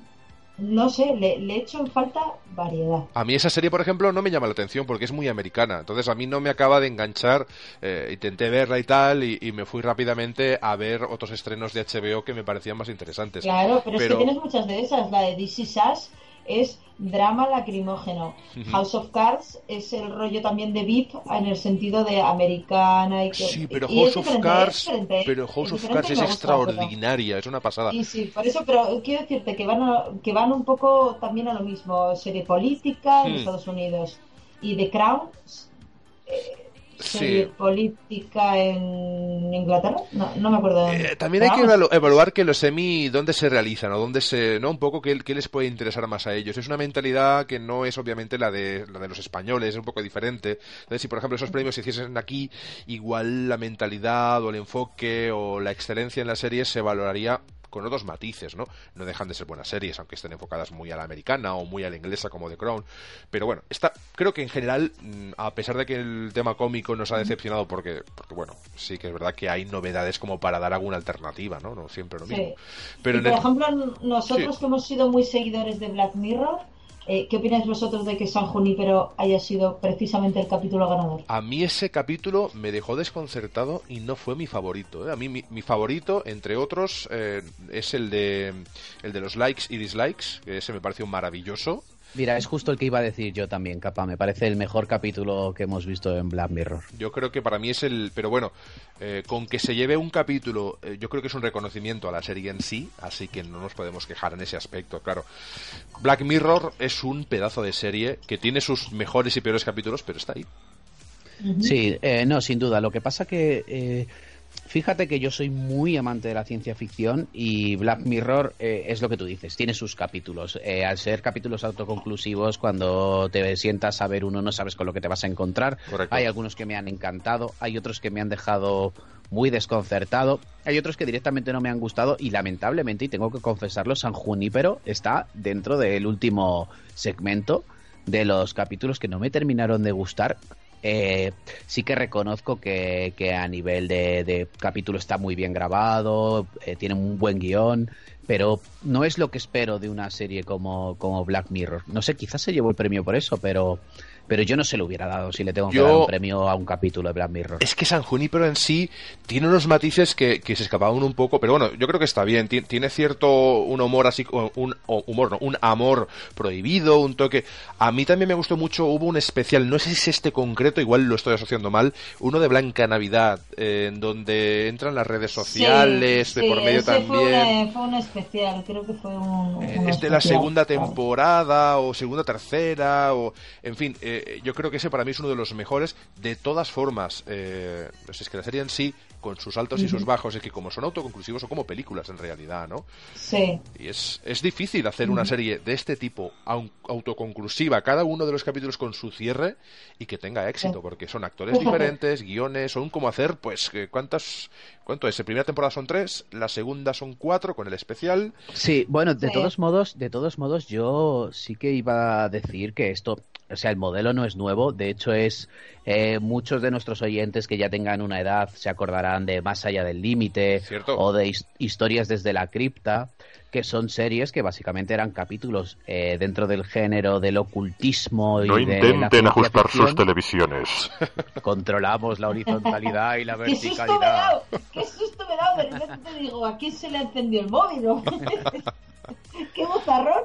no sé, le, le echo en falta variedad. A mí esa serie, por ejemplo, no me llama la atención porque es muy americana. Entonces a mí no me acaba de enganchar. Eh, intenté verla y tal y, y me fui rápidamente a ver otros estrenos de HBO que me parecían más interesantes. Claro, pero, es que tienes muchas de esas. La de DC Sass es drama lacrimógeno. House of Cards es el rollo también de VIP en el sentido de americana y que, Sí, pero House of Cards, pero House of Cards es extraordinaria, es una pasada. Sí, sí, por eso, pero quiero decirte que van a- que van un poco también a lo mismo, serie política en Hmm. Estados Unidos y The Crown eh, serie Sí. política en Inglaterra, no, no me acuerdo. Eh, también hay que Vamos, evaluar que los semi dónde se realizan o dónde se no un poco qué, qué les puede interesar más a ellos es una mentalidad que no es obviamente la de la de los españoles es un poco diferente. Entonces si por ejemplo esos premios se hiciesen aquí igual la mentalidad o el enfoque o la excelencia en las series se valoraría con otros matices, ¿no? No dejan de ser buenas series, aunque estén enfocadas muy a la americana o muy a la inglesa como The Crown. Pero bueno, esta, creo que en general, mm, a pesar de que el tema cómico nos ha decepcionado, porque, porque bueno, sí que es verdad que hay novedades como para dar alguna alternativa, ¿no? No siempre lo Sí. mismo. Pero Y, en por el- ejemplo, nosotros Sí. que hemos sido muy seguidores de Black Mirror, eh, ¿qué opináis vosotros de que San Junípero haya sido precisamente el capítulo ganador? A mí ese capítulo me dejó desconcertado y no fue mi favorito. ¿eh? A mí mi, mi favorito, entre otros, eh, es el de el de los likes y dislikes, que ese me pareció maravilloso. Mira, es justo el que iba a decir yo también, capa. Me parece el mejor capítulo que hemos visto en Black Mirror. Yo creo que para mí es el... Pero bueno, eh, con que se lleve un capítulo, eh, yo creo que es un reconocimiento a la serie en sí, así que no nos podemos quejar en ese aspecto, claro. Black Mirror es un pedazo de serie que tiene sus mejores y peores capítulos, pero está ahí. Sí, eh, no, sin duda. Lo que pasa que eh, fíjate que yo soy muy amante de la ciencia ficción y Black Mirror eh, es lo que tú dices, tiene sus capítulos. Eh, al ser capítulos autoconclusivos, cuando te sientas a ver uno no sabes con lo que te vas a encontrar. Correcto. Hay algunos que me han encantado, hay otros que me han dejado muy desconcertado, hay otros que directamente no me han gustado y lamentablemente, y tengo que confesarlo, San Junípero está dentro del último segmento de los capítulos que no me terminaron de gustar. Eh, sí que reconozco que, que a nivel de, de capítulo está muy bien grabado, eh, tiene un buen guion, pero no es lo que espero de una serie como, como Black Mirror. No sé, quizás se llevó el premio por eso, pero, pero yo no se lo hubiera dado si le tengo que Yo- dar un premio a un capítulo de Black Mirror. Es que San Junípero en sí tiene unos matices que, que se escapaban un poco, pero bueno, yo creo que está bien. Ti- Tiene cierto un humor así, un humor, no, un amor prohibido, un toque. A mí también me gustó mucho, hubo un especial, no sé si es este concreto, igual lo estoy asociando mal, uno de Blanca Navidad, eh, en donde entran las redes sociales, Sí, de por medio ese también. Fue, un- fue un especial, creo que fue un. Eh, un es de la segunda temporada o segunda tercera o en fin eh, yo creo que ese para mí es uno de los mejores. De todas formas eh, pues es que la serie en sí con sus altos y sus bajos es que como son autoconclusivos son como películas en realidad no Sí, y es, es difícil hacer una serie de este tipo autoconclusiva cada uno de los capítulos con su cierre y que tenga éxito Sí. porque son actores diferentes guiones son como hacer pues cuántas cuánto es la primera temporada son tres la segunda son cuatro con el especial Sí, bueno, de Sí. todos modos, de todos modos, yo sí que iba a decir que esto, o sea, el modelo no es nuevo. De hecho, es eh, muchos de nuestros oyentes que ya tengan una edad se acordarán de Más allá del límite o de his- Historias desde la cripta, que son series que básicamente eran capítulos eh, dentro del género del ocultismo y No de la intenten ciencia ajustar sus ficción. televisiones. Controlamos la horizontalidad y la qué susto me he verticalidad. dado, qué susto me he dado. De repente te digo, ¿a quién se le encendió el móvil? no? qué bozarrón.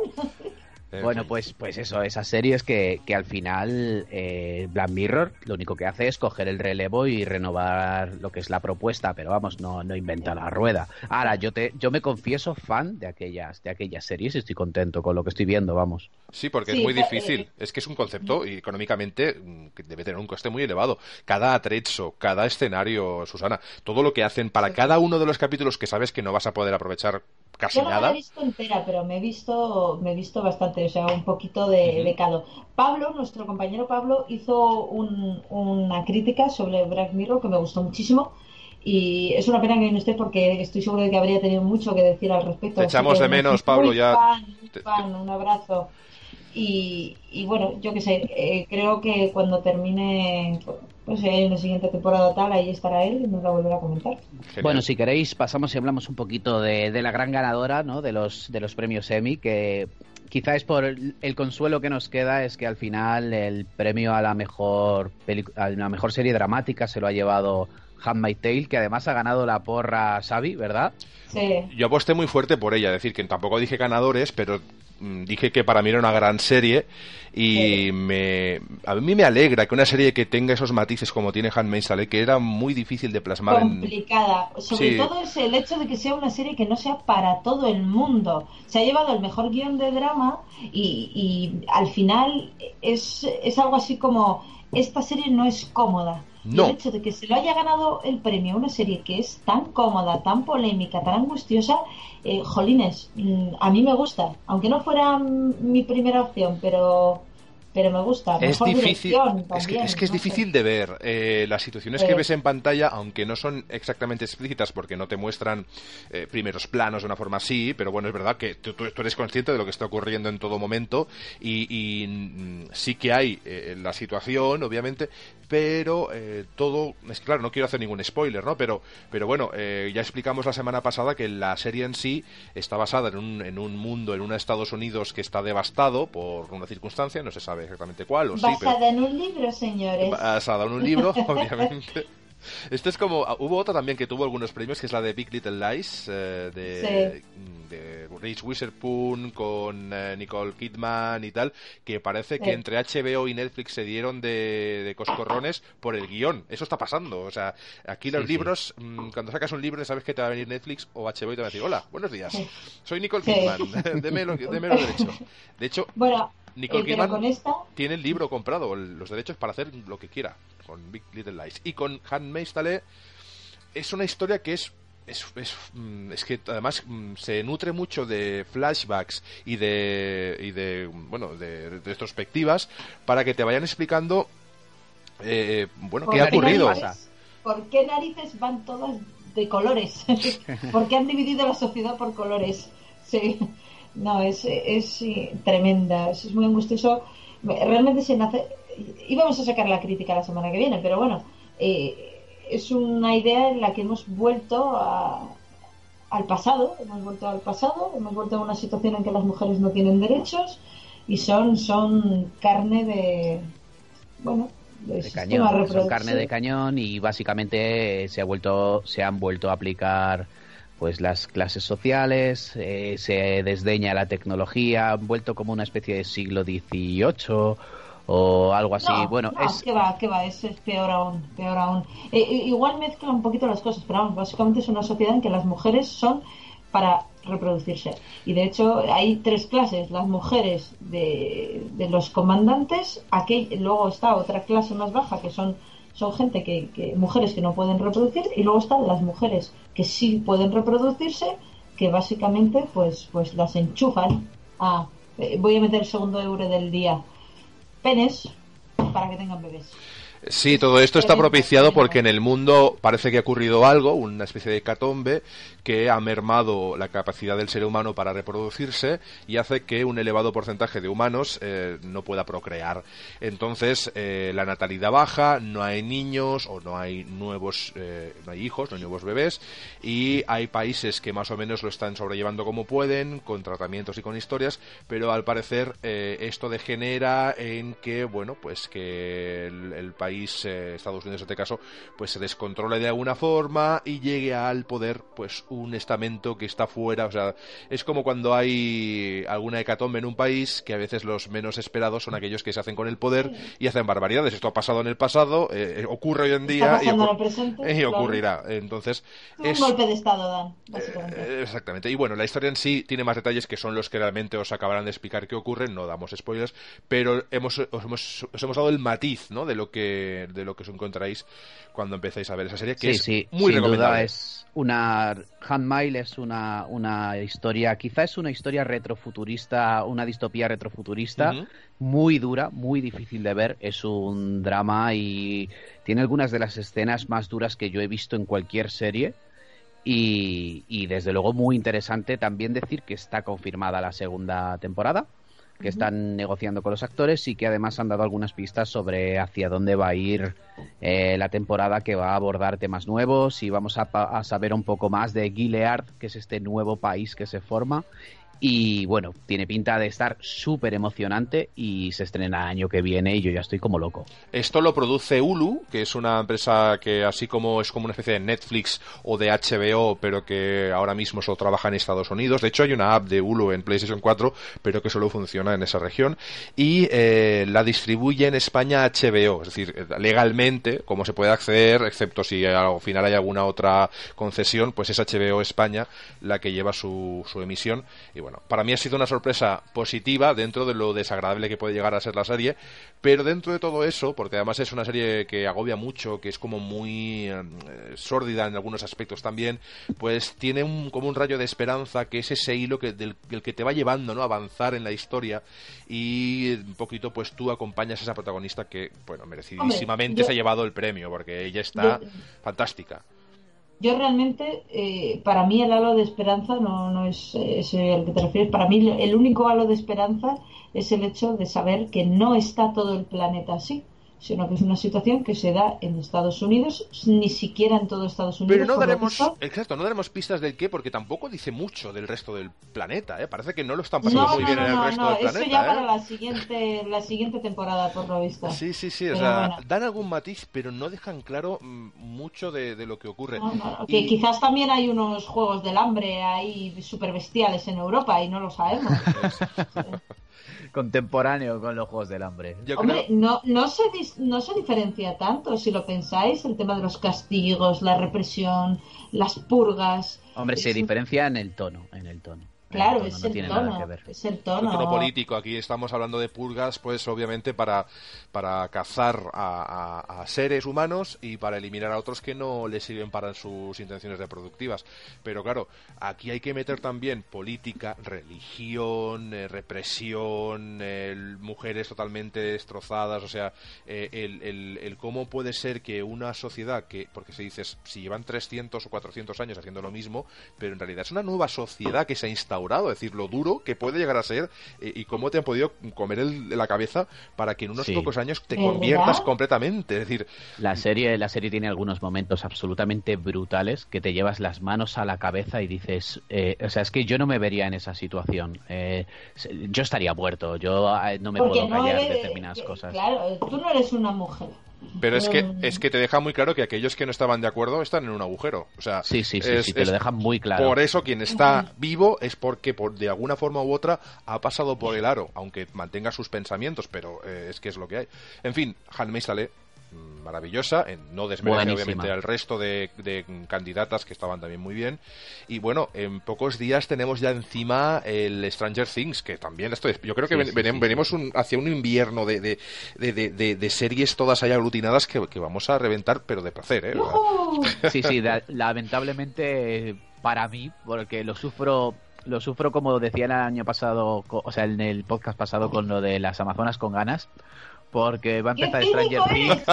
En Bueno, fin. pues, pues eso, esas series que, que al final eh, Black Mirror lo único que hace es coger el relevo y renovar lo que es la propuesta, pero vamos, no, no inventa la rueda. Ahora, yo te, yo me confieso fan de aquellas, de aquellas series y estoy contento con lo que estoy viendo, vamos. Sí, porque Sí, es muy eh, difícil. eh, Es que es un concepto y económicamente mm, debe tener un coste muy elevado. Cada atrecho, cada escenario, Susana, todo lo que hacen para cada uno de los capítulos que sabes que no vas a poder aprovechar casi Yo no me nada. he visto entera, pero me he visto, me he visto bastante, o sea, un poquito de, caldo. Pablo, nuestro compañero Pablo, hizo un- una crítica sobre Black Mirror que me gustó muchísimo. Y es una pena que no esté porque estoy seguro de que habría tenido mucho que decir al respecto. Te echamos de menos, muy Pablo, ya. fan, muy Te- fan, un abrazo. Y, y bueno, yo qué sé, eh, creo que cuando termine, pues en la siguiente temporada tal, ahí estará él y nos la volverá a comentar. Genial. Bueno, si queréis, pasamos y hablamos un poquito de, de la gran ganadora, ¿no? De los, de los premios Emmy, que quizá es por el, consuelo que nos queda es que al final el premio a la mejor a la mejor serie dramática se lo ha llevado My Tale, que además ha ganado la porra Xavi, ¿verdad? Sí. Yo aposté muy fuerte por ella, es decir, que tampoco dije ganadores, pero dije que para mí era una gran serie y me, a mí me alegra que una serie que tenga esos matices como tiene Handmaid's Tale, que era muy difícil de plasmar. Complicada. Sobre todo es el hecho de que sea una serie que no sea para todo el mundo. Se ha llevado el mejor guion de drama y, y al final es, es algo así como esta serie no es cómoda no. el hecho de que se lo haya ganado el premio a una serie que es tan cómoda, tan polémica, tan angustiosa, eh, jolines, mm, a mí me gusta. Aunque no fuera mi primera opción, pero pero me gusta. Es difícil, es, que, es, que es difícil de ver. Eh, las situaciones que ves en pantalla, aunque no son exactamente explícitas porque no te muestran eh, primeros planos de una forma así, pero bueno, es verdad que tú, eres consciente de lo que está ocurriendo en todo momento y, mm, sí que hay eh, la situación, obviamente, pero todo, es claro, no quiero hacer ningún spoiler, ¿no? Pero, pero bueno, ya explicamos la semana pasada que la serie en sí está basada en un, en un mundo, en un Estados Unidos que está devastado por una circunstancia, no se sabe exactamente cuál. O Basada en un libro, señores. Basada en un libro, obviamente. Esto es como. Ah, hubo otra también que tuvo algunos premios, que es la de Big Little Lies, eh, de, de Reese Witherspoon con eh, Nicole Kidman y tal, que parece que entre HBO y Netflix se dieron de, de, coscorrones por el guion. Eso está pasando. O sea, aquí los libros, mm, cuando sacas un libro, sabes que te va a venir Netflix o HBO y te va a decir: Hola, buenos días, soy Nicole Kidman, deme, lo, deme lo derecho. De hecho. Bueno, Nicole eh, Kidman tiene el libro comprado, los derechos para hacer lo que quiera con Big Little Lies. Y con Handmaid's Tale es una historia que es es, es, mm, es, que además mm, se nutre mucho de flashbacks y de, y de bueno de, retrospectivas para que te vayan explicando eh, bueno qué ha ocurrido ¿por qué narices van todas de colores? ¿por qué han dividido la sociedad por colores? sí no, es, es tremenda, es, muy angustioso. Realmente se nace. Íbamos a sacar la crítica la semana que viene, pero bueno, eh, es una idea en la que hemos vuelto al pasado, hemos vuelto al pasado, hemos vuelto a una situación en que las mujeres no tienen derechos y son, son carne de. Bueno, de, cañón, son carne de cañón y básicamente se ha vuelto, se han vuelto a aplicar pues las clases sociales, eh, se desdeña la tecnología, han vuelto como una especie de siglo XVIII o algo así. bueno, es que va, que va, es, peor aún, peor aún. Eh, igual mezcla un poquito las cosas, pero vamos, básicamente es una sociedad en que las mujeres son para reproducirse. Y de hecho hay tres clases, las mujeres de, de los comandantes, aquí luego está otra clase más baja que son son gente que, mujeres que no pueden reproducir y luego están las mujeres que sí pueden reproducirse que básicamente pues pues las enchufan a eh, voy a meter el segundo euro del día penes para que tengan bebés. Sí, todo esto está propiciado porque en el mundo parece que ha ocurrido algo, una especie de catombe, que ha mermado la capacidad del ser humano para reproducirse y hace que un elevado porcentaje de humanos eh, no pueda procrear. Entonces, eh, la natalidad baja, no hay niños o no hay nuevos, eh, no hay hijos, no hay nuevos bebés y hay países que más o menos lo están sobrellevando como pueden, con tratamientos y con historias, pero al parecer esto degenera en que, bueno, pues que el país eh, Estados Unidos en este caso, pues se descontrole de alguna forma y llegue al poder pues un estamento que está fuera, o sea, es como cuando hay alguna hecatombe en un país que a veces los menos esperados son aquellos que se hacen con el poder y hacen barbaridades. Esto ha pasado en el pasado, eh, eh, ocurre hoy en día y, ocurrirá. Entonces, es un golpe de estado, Dan, básicamente. exactamente. Y bueno, la historia en sí tiene más detalles que son los que realmente os acabarán de explicar qué ocurre, no damos spoilers, pero hemos, os, hemos, os hemos dado el matiz, ¿no? De lo que de, lo que os encontráis cuando empecéis a ver esa serie, que es muy sin Duda es una Handmail es una, una historia, quizá es una historia retrofuturista, una distopía retrofuturista muy dura, muy difícil de ver, es un drama y tiene algunas de las escenas más duras que yo he visto en cualquier serie. Y, y desde luego muy interesante también decir que está confirmada la segunda temporada que están negociando con los actores y que además han dado algunas pistas sobre hacia dónde va a ir eh, la temporada que va a abordar temas nuevos y vamos a, saber un poco más de Gilead, que es este nuevo país que se forma Y bueno, tiene pinta de estar súper emocionante y se estrena el año que viene y yo ya estoy como loco. Esto lo produce Hulu, que es una empresa que así como es como una especie de Netflix o de HBO, pero que ahora mismo solo trabaja en Estados Unidos. De hecho, hay una app de Hulu en PlayStation 4, pero que solo funciona en esa región. Y eh, la distribuye en España HBO, es decir, legalmente, como se puede acceder, excepto si al final hay alguna otra concesión, pues es HBO España la que lleva su, su emisión. Y bueno, para mí ha sido una sorpresa positiva dentro de lo desagradable que puede llegar a ser la serie, pero dentro de todo eso, porque además es una serie que agobia mucho, que es como muy eh, sórdida en algunos aspectos también, pues tiene un, como un rayo de esperanza que es ese hilo que, del, que te va llevando ¿no? a avanzar en la historia y un poquito pues tú acompañas a esa protagonista que, bueno, merecidísimamente se ha llevado el premio, porque ella está fantástica yo realmente, eh, para mí el halo de esperanza no, no es ese al que te refieres. Para mí el único halo de esperanza es el hecho de saber que no está todo el planeta así sino que es una situación que se da en Estados Unidos, ni siquiera en todo Estados Unidos. Pero no daremos, exacto, no daremos pistas del qué, porque tampoco dice mucho del resto del planeta, ¿eh? Parece que no lo están pasando muy bien en el resto del planeta. Eso ya ¿eh? para la siguiente, la siguiente temporada, por lo visto. Sí, sí, sí, o sea, dan algún matiz, pero no dejan claro mm, mucho de, lo que ocurre. Que quizás también hay unos juegos del hambre ahí super bestiales en Europa y no lo sabemos. contemporáneo con los Juegos del Hambre. Hombre, no, no, se no se diferencia tanto, si lo pensáis, el tema de los castigos, la represión, las purgas. Hombre, se diferencia en el tono, en el tono. Claro, es, el tono, es el tono. político. Aquí estamos hablando de purgas, pues obviamente para, para cazar a, seres humanos y para eliminar a otros que no les sirven para sus intenciones reproductivas. Pero claro, aquí hay que meter también política, religión, eh, represión, mujeres totalmente destrozadas, o sea, eh, el, el, el, cómo puede ser que una sociedad que, porque se dice, si llevan 300 o 400 años haciendo lo mismo, pero en realidad es una nueva sociedad que se ha instaurado es decir, lo duro que puede llegar a ser eh, y cómo te han podido comer la cabeza para que en unos pocos años te conviertas completamente. Es decir, la serie, la serie tiene algunos momentos absolutamente brutales que te llevas las manos a la cabeza y dices, eh, o sea, es que yo no me vería en esa situación. Eh, yo estaría muerto, yo no me puedo callar determinadas cosas. Claro, tú no eres una mujer. Pero es que, es que te deja muy claro que aquellos que no estaban de acuerdo están en un agujero. O sea, sí, sí, sí, te lo deja muy claro. Por eso quien está vivo es porque por, de alguna forma u otra ha pasado por el aro, aunque mantenga sus pensamientos, pero eh, es que es lo que hay. En fin, Han sale maravillosa, no desmerece obviamente al resto de, candidatas que estaban también muy bien. Y bueno, en pocos días tenemos ya encima el Stranger Things, que también esto yo creo que venimos hacia un invierno de, de, series todas ahí aglutinadas que, vamos a reventar, pero de placer, ¿eh? Sí, sí, lamentablemente para mí, porque lo sufro lo sufro como decía el año pasado, o sea, en el podcast pasado con lo de las Amazonas con ganas, porque va a empezar Stranger Things.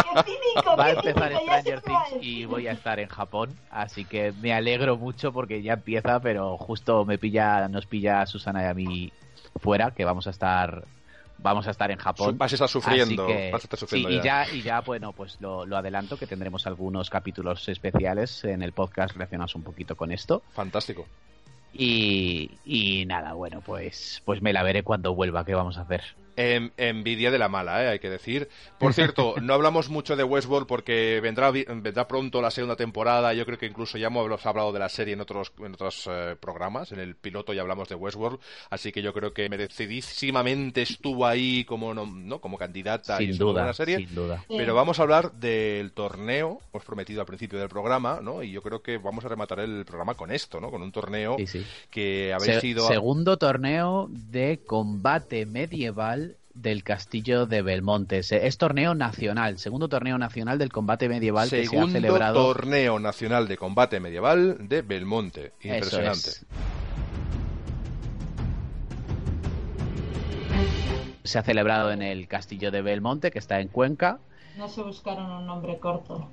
va a empezar Stranger Things y voy a estar en Japón, así que me alegro mucho porque ya empieza, pero justo me pilla, nos pilla a Susana y a mí fuera, que vamos a estar vamos a estar en Japón. Vas a estar sufriendo. vas a estar sufriendo Y ya, y ya, bueno, pues lo, lo, adelanto que tendremos algunos capítulos especiales en el podcast relacionados un poquito con esto. Fantástico. Y, y nada, bueno, pues, pues me la veré cuando vuelva. ¿Qué vamos a hacer? Envidia de la mala, ¿eh? hay que decir. Por cierto, no hablamos mucho de Westworld porque vendrá, vendrá pronto la segunda temporada. Yo creo que incluso ya hemos hablado de la serie en otros, en otros eh, programas. En el piloto ya hablamos de Westworld. Así que yo creo que merecidísimamente estuvo ahí como, no, como candidata sin duda, la serie. Sin duda. Pero vamos a hablar del torneo, hemos prometido al principio del programa, ¿no? Y yo creo que vamos a rematar el programa con esto, ¿no? Con un torneo que habéis sido. Segundo torneo de combate medieval del castillo de Belmonte. Es torneo nacional, segundo torneo nacional del combate medieval que se ha celebrado. torneo nacional de combate medieval de Belmonte. Impresionante. Se ha celebrado en el castillo de Belmonte, que está en Cuenca. No se buscaron un nombre corto.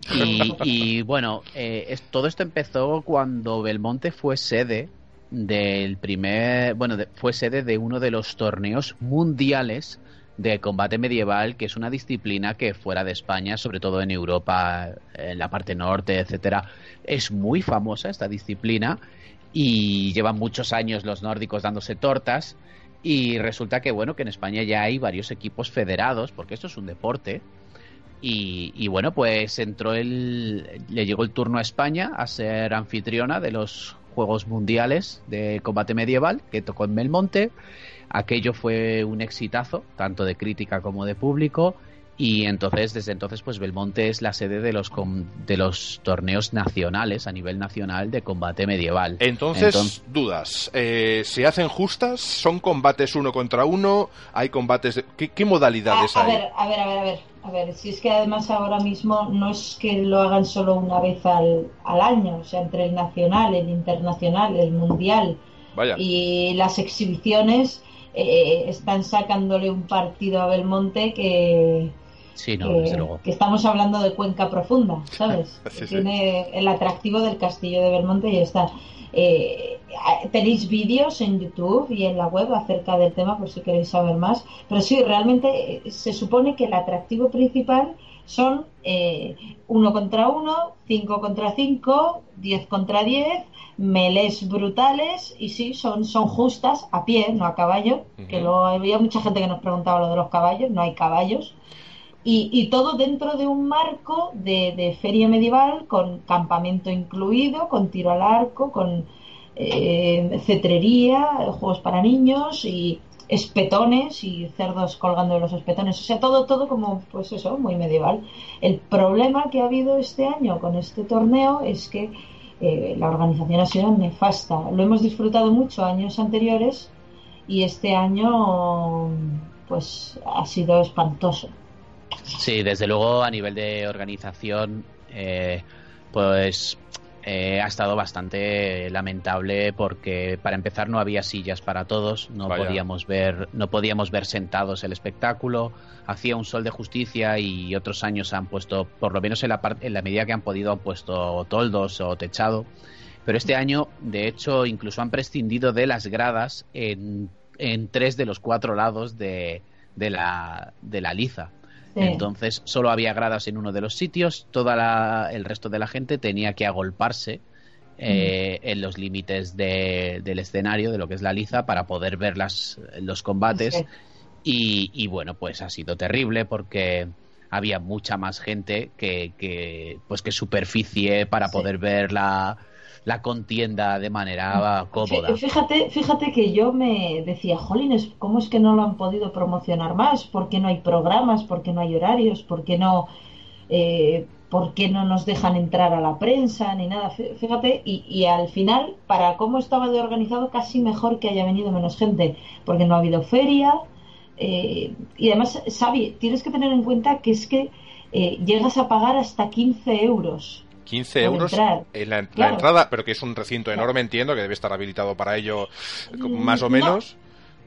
Y, bueno, eh, todo esto empezó cuando Belmonte fue sede del primer, bueno, fue sede de uno de los torneos mundiales de combate medieval, que es una disciplina que fuera de España, sobre todo en Europa, en la parte norte, etcétera, es muy famosa esta disciplina y llevan muchos años los nórdicos dándose tortas. Y resulta que bueno que en España ya hay varios equipos federados porque esto es un deporte. Y, bueno pues entró el le llegó el turno a España a ser anfitriona de los Juegos Mundiales de Combate Medieval que tocó en Belmonte aquello fue un exitazo tanto de crítica como de público y entonces desde entonces pues Belmonte es la sede de los de los torneos nacionales a nivel nacional de combate medieval. Entonces, dudas. Eh, se hacen justas son combates uno contra uno hay combates de... ¿Qué, modalidades a, hay ver a ver a ver a ver a ver. Si es que además ahora mismo no es que lo hagan solo una vez al, al año o sea entre el nacional el internacional el mundial y las exhibiciones eh, están sacándole un partido a Belmonte que que, estamos hablando de cuenca profunda, ¿sabes? Tiene el atractivo del castillo de Belmonte y está. Eh, tenéis vídeos en YouTube y en la web acerca del tema por si queréis saber más. Pero sí, realmente eh, se supone que el atractivo principal son eh, uno contra uno, cinco contra cinco, diez contra diez, melés brutales y sí, son, son justas a pie, no a caballo, que luego había mucha gente que nos preguntaba lo de los caballos, no hay caballos. Y, todo dentro de un marco de, feria medieval con campamento incluido, con tiro al arco, con eh, cetrería, juegos para niños y espetones y cerdos colgando de los espetones. O sea, todo, todo como, pues eso, muy medieval. El problema que ha habido este año con este torneo es que eh, la organización ha sido nefasta. Lo hemos disfrutado mucho años anteriores y este año, pues, ha sido espantoso. Sí, desde luego a nivel de organización, eh, pues eh, ha estado bastante lamentable porque para empezar no había sillas para todos, no podíamos ver, no podíamos ver sentados el espectáculo, hacía un sol de justicia y otros años han puesto, por lo menos en la en la medida que han podido, han puesto toldos o techado. Pero este año, de hecho, incluso han prescindido de las gradas en, en tres de los cuatro lados de, de la, de la liza. Entonces solo había gradas en uno de los sitios, toda el resto de la gente tenía que agolparse eh, en los límites del escenario, de lo que es la liza, para poder ver las, los combates. Y, bueno, pues ha sido terrible porque había mucha más gente que, que pues que superficie para poder ver la, la contienda de manera cómoda. Fíjate, fíjate que yo me decía, jolines, ¿cómo es que no lo han podido promocionar más? ¿Por qué no hay programas? ¿Por qué no hay horarios? ¿Por qué no, eh, ¿por qué no nos dejan entrar a la prensa ni nada? Fíjate, y, al final, para cómo estaba de organizado, casi mejor que haya venido menos gente, porque no ha habido feria. Eh, y además, Xavi, tienes que tener en cuenta que es que eh, llegas a pagar hasta 15 euros 15 euros en la, entrada, pero que es un recinto enorme, entiendo, que debe estar habilitado para ello más o menos.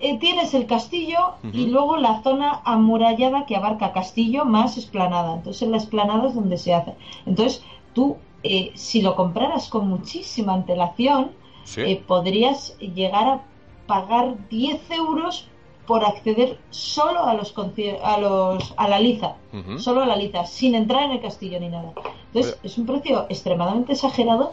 Eh, tienes el castillo y luego la zona amurallada que abarca castillo más esplanada. Entonces en la esplanada es donde se hace. Entonces tú, eh, si lo compraras con muchísima antelación, eh, podrías llegar a pagar 10 euros por acceder solo a los a los a la liza, solo a la liza, sin entrar en el castillo ni nada. Entonces, es un precio extremadamente exagerado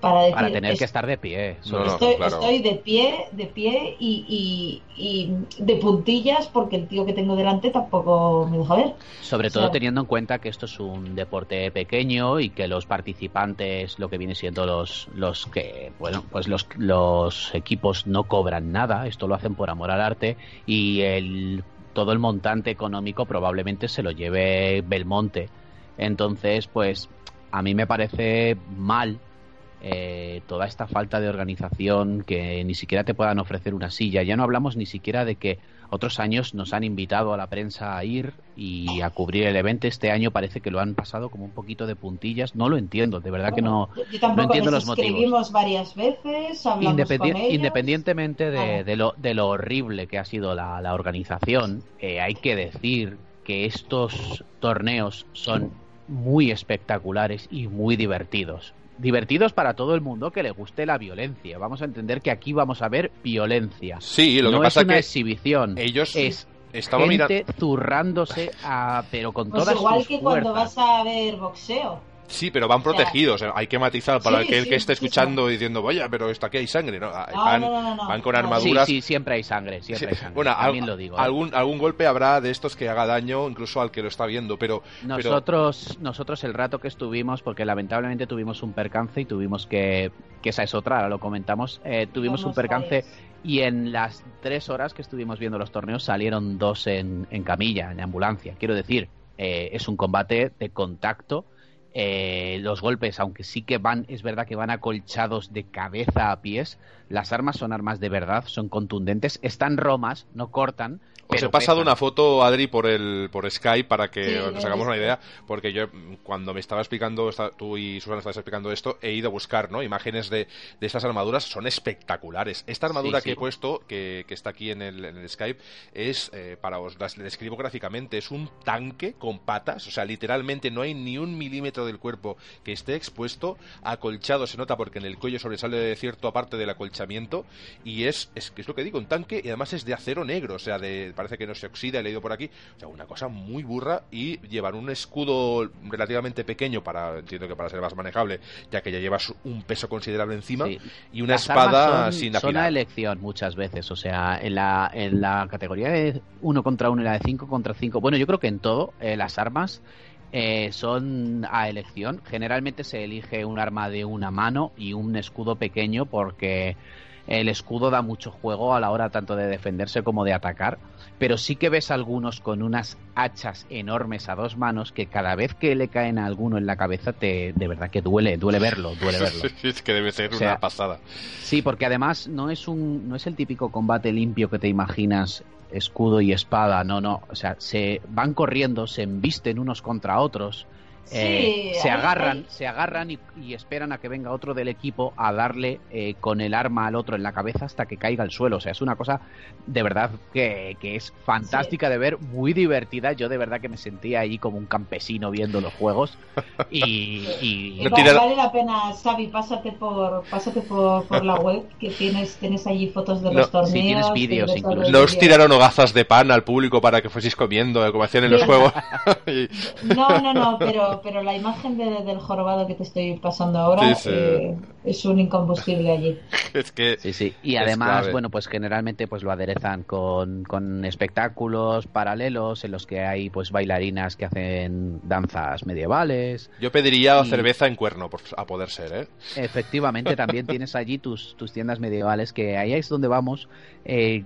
para decir, para tener que estar de pie estoy, de pie de pie y, y, de puntillas porque el tío que tengo delante tampoco me deja ver. Sobre todo teniendo en cuenta que esto es un deporte pequeño y que los participantes lo que viene siendo los los que bueno pues los los equipos no cobran nada esto lo hacen por amor al arte y el todo el montante económico probablemente se lo lleve Belmonte. Entonces pues a mí me parece mal eh, toda esta falta de organización, que ni siquiera te puedan ofrecer una silla. Ya no hablamos ni siquiera de que otros años nos han invitado a la prensa a ir y a cubrir el evento. Este año parece que lo han pasado como un poquito de puntillas. No lo entiendo, de verdad que no, no entiendo los motivos. varias veces, Independientemente de, lo, de lo horrible que ha sido la, organización, eh, hay que decir que estos torneos son muy espectaculares y muy divertidos divertidos para todo el mundo que le guste la violencia. Vamos a entender que aquí vamos a ver violencia. Sí, lo que pasa es una exhibición. Ellos es gente zurrándose a, pero con pues todas igual que cuando vas a ver boxeo. Sí, pero van protegidos. Hay que matizar para aquel que esté escuchando diciendo, vaya, pero esto aquí hay sangre. No, van, con armaduras. Sí, sí, siempre hay sangre. Siempre hay sangre. Bueno, También lo digo. ¿eh? Algún, algún golpe habrá de estos que haga daño incluso al que lo está viendo, pero. Nosotros, nosotros el rato que estuvimos, porque lamentablemente tuvimos un percance y tuvimos que. que esa es otra, ahora lo comentamos. Eh, tuvimos un percance. Y en las tres horas que estuvimos viendo los torneos salieron dos en, en camilla, en ambulancia. Quiero decir, eh, es un combate de contacto eh, los golpes, aunque sí que van, es verdad que van acolchados de cabeza a pies, las armas son armas de verdad, son contundentes, están romas, no cortan, os he pasado una foto, Adri, por el por Skype para que nos hagamos una idea, porque yo cuando me estaba explicando, tú y Susana estabas explicando esto, he ido a buscar ¿no? imágenes de, de estas armaduras, son espectaculares. Esta armadura que he puesto, que, que, está aquí en el, en el Skype, es, eh, para os la describo gráficamente, es un tanque con patas, o sea, literalmente no hay ni un milímetro del cuerpo que esté expuesto, acolchado se nota porque en el cuello sobresale de cierto parte del acolchamiento, y es, es, es lo que digo, un tanque, y además es de acero negro, o sea, de parece que no se oxida, he leído por aquí. O sea, una cosa muy burra y llevar un escudo relativamente pequeño para, entiendo que para ser más manejable, ya que ya llevas un peso considerable encima y una espada sin afilar. Son a elección muchas veces, o sea, en la, en la categoría de uno contra uno y la de cinco contra cinco, bueno, yo creo que en todo, eh, las armas eh, son a elección. Generalmente se elige un arma de una mano y un escudo pequeño porque el escudo da mucho juego a la hora tanto de defenderse como de atacar pero sí que ves algunos con unas hachas enormes a dos manos que cada vez que le caen a alguno en la cabeza te de verdad que duele, duele verlo, duele verlo. es que debe ser una pasada. Sí, porque además no es un no es el típico combate limpio que te imaginas escudo y espada, no, no, o sea, se van corriendo, se embisten unos contra otros eh, se, agarran, se agarran y, esperan a que venga otro del equipo a darle eh, con el arma al otro en la cabeza hasta que caiga al suelo. O sea, es una cosa de verdad que, es fantástica de ver, muy divertida. Yo de verdad que me sentía ahí como un campesino viendo los juegos. Y, vale, la pena, Xavi, pásate por, pásate por, la web que tienes, tienes allí fotos de los torneos. Sí, tienes vídeos incluso. No os tiraron hogazas de pan al público para que fueseis comiendo, eh, como hacían en los juegos. no, no, no, pero pero, la imagen del jorobado que te estoy pasando ahora eh, es un incombustible allí. es que sí, sí. Y además, bueno, pues generalmente pues lo aderezan con, con espectáculos paralelos en los que hay pues bailarinas que hacen danzas medievales. Yo pediría cerveza en cuerno, a poder ser, ¿eh? Efectivamente, también tienes allí tus, tus tiendas medievales, que ahí es donde vamos. Eh,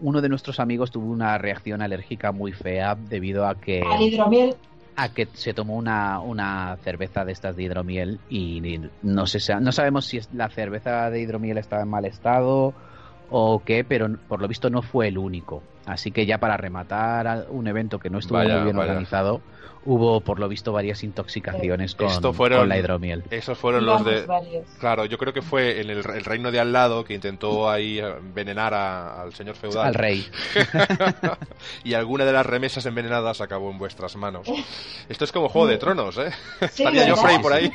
uno de nuestros amigos tuvo una reacción alérgica muy fea debido a que... Al hidromiel a que se tomó una, una cerveza de estas de hidromiel y no, sé, no sabemos si la cerveza de hidromiel estaba en mal estado o qué, pero por lo visto no fue el único. Así que ya para rematar un evento que no estuvo muy bien organizado, hubo por lo visto varias intoxicaciones con, la hidromiel. Esos fueron los de... Claro, yo creo que fue en el, reino de al lado que intentó ahí envenenar al señor feudal. Al rey. y alguna de las remesas envenenadas acabó en vuestras manos. Esto es como Juego de Tronos, ¿eh? Estaría Joffrey por ahí.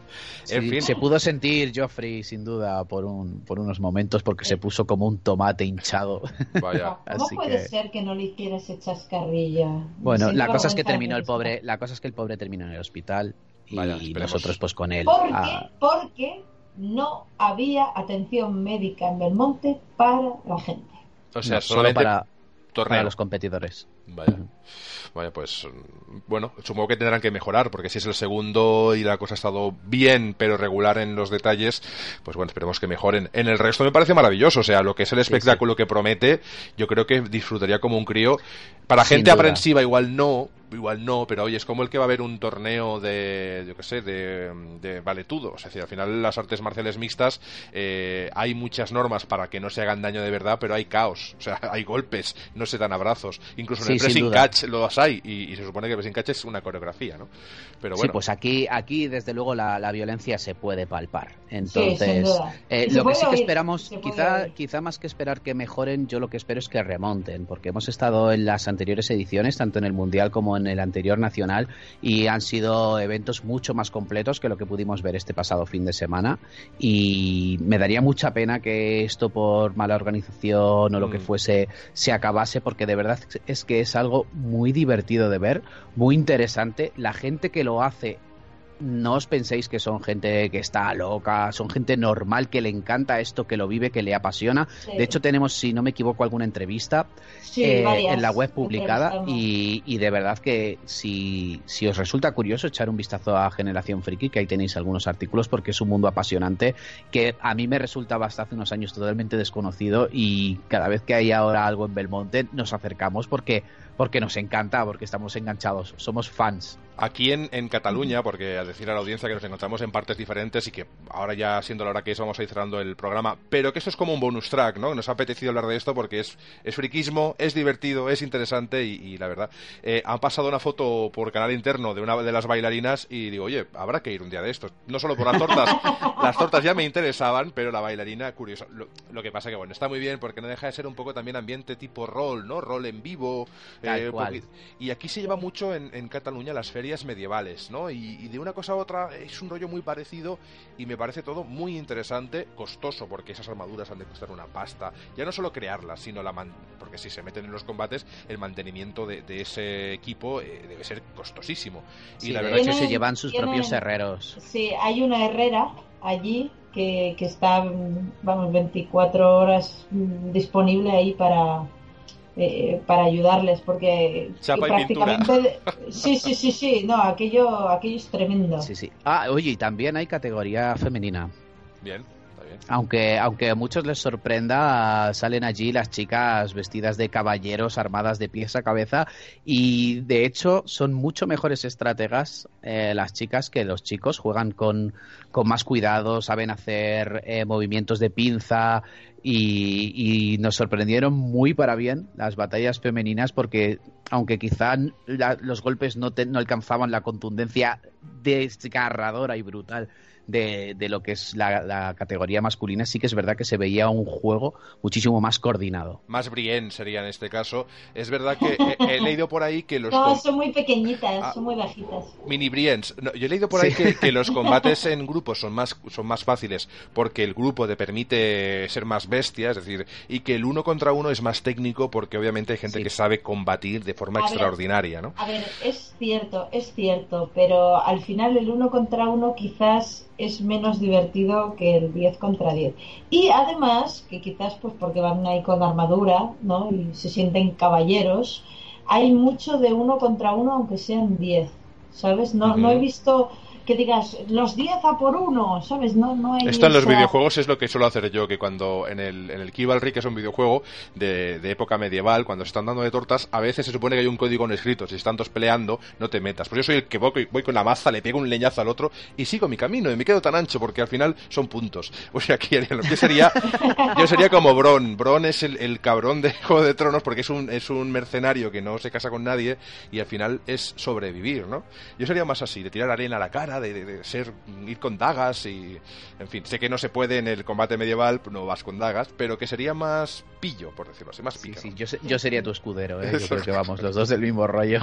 en fin. Se pudo sentir Joffrey sin duda por, un, por unos momentos porque se puso como un tomate hinchado. Vaya. ¿Cómo puede ser que no le hiciera ese chascarrilla? Bueno, la cosa es que terminó el pobre la cosa es que el pobre terminó en el hospital y nosotros pues con él. ¿Por Porque no había atención médica en Belmonte para la gente. O sea, solo para, para los competidores. Vaya. Vaya, pues bueno, supongo que tendrán que mejorar, porque si es el segundo y la cosa ha estado bien, pero regular en los detalles, pues bueno, esperemos que mejoren. En el resto me parece maravilloso, o sea, lo que es el espectáculo que promete, yo creo que disfrutaría como un crío. Para gente aprensiva igual no, igual no, pero oye, es como el que va a haber un torneo de, yo qué sé, de, de valetudo. Es decir, al final las artes marciales mixtas eh, hay muchas normas para que no se hagan daño de verdad, pero hay caos, o sea, hay golpes, no se dan abrazos. Incluso en el pressing catch los hay y, se supone que el pressing catch es una coreografía, ¿no? Pero bueno. Sí, pues aquí, aquí desde luego la, la violencia se puede palpar. Entonces, eh, lo que sí que esperamos, quizá, quizá más que esperar que mejoren, yo lo que espero es que remonten, porque hemos estado en las anteriores ediciones, tanto en el Mundial como en el anterior Nacional, y han sido eventos mucho más completos que lo que pudimos ver este pasado fin de semana. Y me daría mucha pena que esto por mala organización o lo que mm. fuese se acabase, porque de verdad es que es algo muy divertido de ver, muy interesante. La gente que lo hace no os penséis que son gente que está loca, son gente normal que le encanta esto, que lo vive, que le apasiona. De hecho, tenemos, si no me equivoco, alguna entrevista eh, en la web publicada y, y, de verdad que si, si os resulta curioso echar un vistazo a Generación Friki, que ahí tenéis algunos artículos porque es un mundo apasionante que a mí me resultaba hasta hace unos años totalmente desconocido y cada vez que hay ahora algo en Belmonte nos acercamos porque porque nos encanta, porque estamos enganchados, somos fans. Aquí en, en Cataluña, porque a decir a la audiencia que nos encontramos en partes diferentes y que ahora ya siendo la hora que es vamos a ir cerrando el programa, pero que esto es como un bonus track, ¿no? Nos ha apetecido hablar de esto porque es, es friquismo, es divertido, es interesante y, la verdad, eh, han pasado una foto por canal interno de una de las bailarinas y digo, oye, habrá que ir un día de estos. No solo por las tortas, las tortas ya me interesaban, pero la bailarina, curioso. Lo, que pasa que, bueno, está muy bien porque no deja de ser un poco también ambiente tipo rol, ¿no? Rol en vivo. Eh, y aquí se lleva mucho en, Cataluña las ferias medievales, ¿no? Y, de una cosa a otra es un rollo muy parecido y me parece todo muy interesante, costoso, porque esas armaduras han de costar una pasta. Ya no solo crearlas, sino la porque si se meten en los combates, el mantenimiento de, ese equipo eh, debe ser costosísimo. y la verdad es que se llevan sus propios herreros. Sí, hay una herrera allí que, que está, vamos, 24 horas mm, disponible ahí para eh, para ayudarles porque prácticamente sí sí sí sí no aquello aquello es tremendo. Sí sí. Ah oye y también hay categoría femenina. Bien aunque, aunque a muchos les sorprenda, salen allí las chicas vestidas de caballeros, armadas de pies a cabeza, y de hecho son mucho mejores estrategas eh, las chicas que los chicos. Juegan con, con más cuidado, saben hacer eh, movimientos de pinza, y, nos sorprendieron muy para bien las batallas femeninas porque aunque quizá los golpes no, no alcanzaban la contundencia desgarradora y brutal de, lo que es la, categoría masculina, sí que es verdad que se veía un juego muchísimo más coordinado. Más brillante sería en este caso. Es verdad que he, leído por ahí que los... No, son muy pequeñitas, ah, son muy bajitas. Mini brillantes. yo he leído por ahí que, los combates en grupo son más, son más fáciles porque el grupo te permite ser más bestia, es decir, y que el uno contra uno es más técnico porque obviamente hay gente que sabe combatir de forma extraordinaria, ¿no? A ver, es cierto, es cierto, pero al final el uno contra uno quizás es menos divertido que el 10 contra 10. Y además, que quizás pues porque van ahí con armadura, ¿no? Y se sienten caballeros, hay mucho de uno contra uno aunque sean 10, ¿sabes? No, no he visto que digas los 10 a por uno, ¿sabes? No, no hay Esto en los videojuegos es lo que suelo hacer yo, que cuando en el, en el Kivalry, que es un videojuego de, de, época medieval, cuando se están dando de tortas, a veces se supone que hay un código no escrito. Si están todos peleando, no te metas. Pues yo soy el que voy, voy con la maza, le pego un leñazo al otro y sigo mi camino y me quedo tan ancho porque al final son puntos. O sea, que sería, yo sería como Bron. Bron es el, el cabrón de Juego de Tronos porque es un, es un mercenario que no se casa con nadie y al final es sobrevivir, ¿no? Yo sería más así, de tirar arena a la cara, de, ser ir con dagas y en fin sé que no se puede en el combate medieval no vas con dagas pero que sería más pillo por decirlo así más pillo yo, yo, sería tu escudero ¿eh? yo creo que vamos los dos del mismo rollo.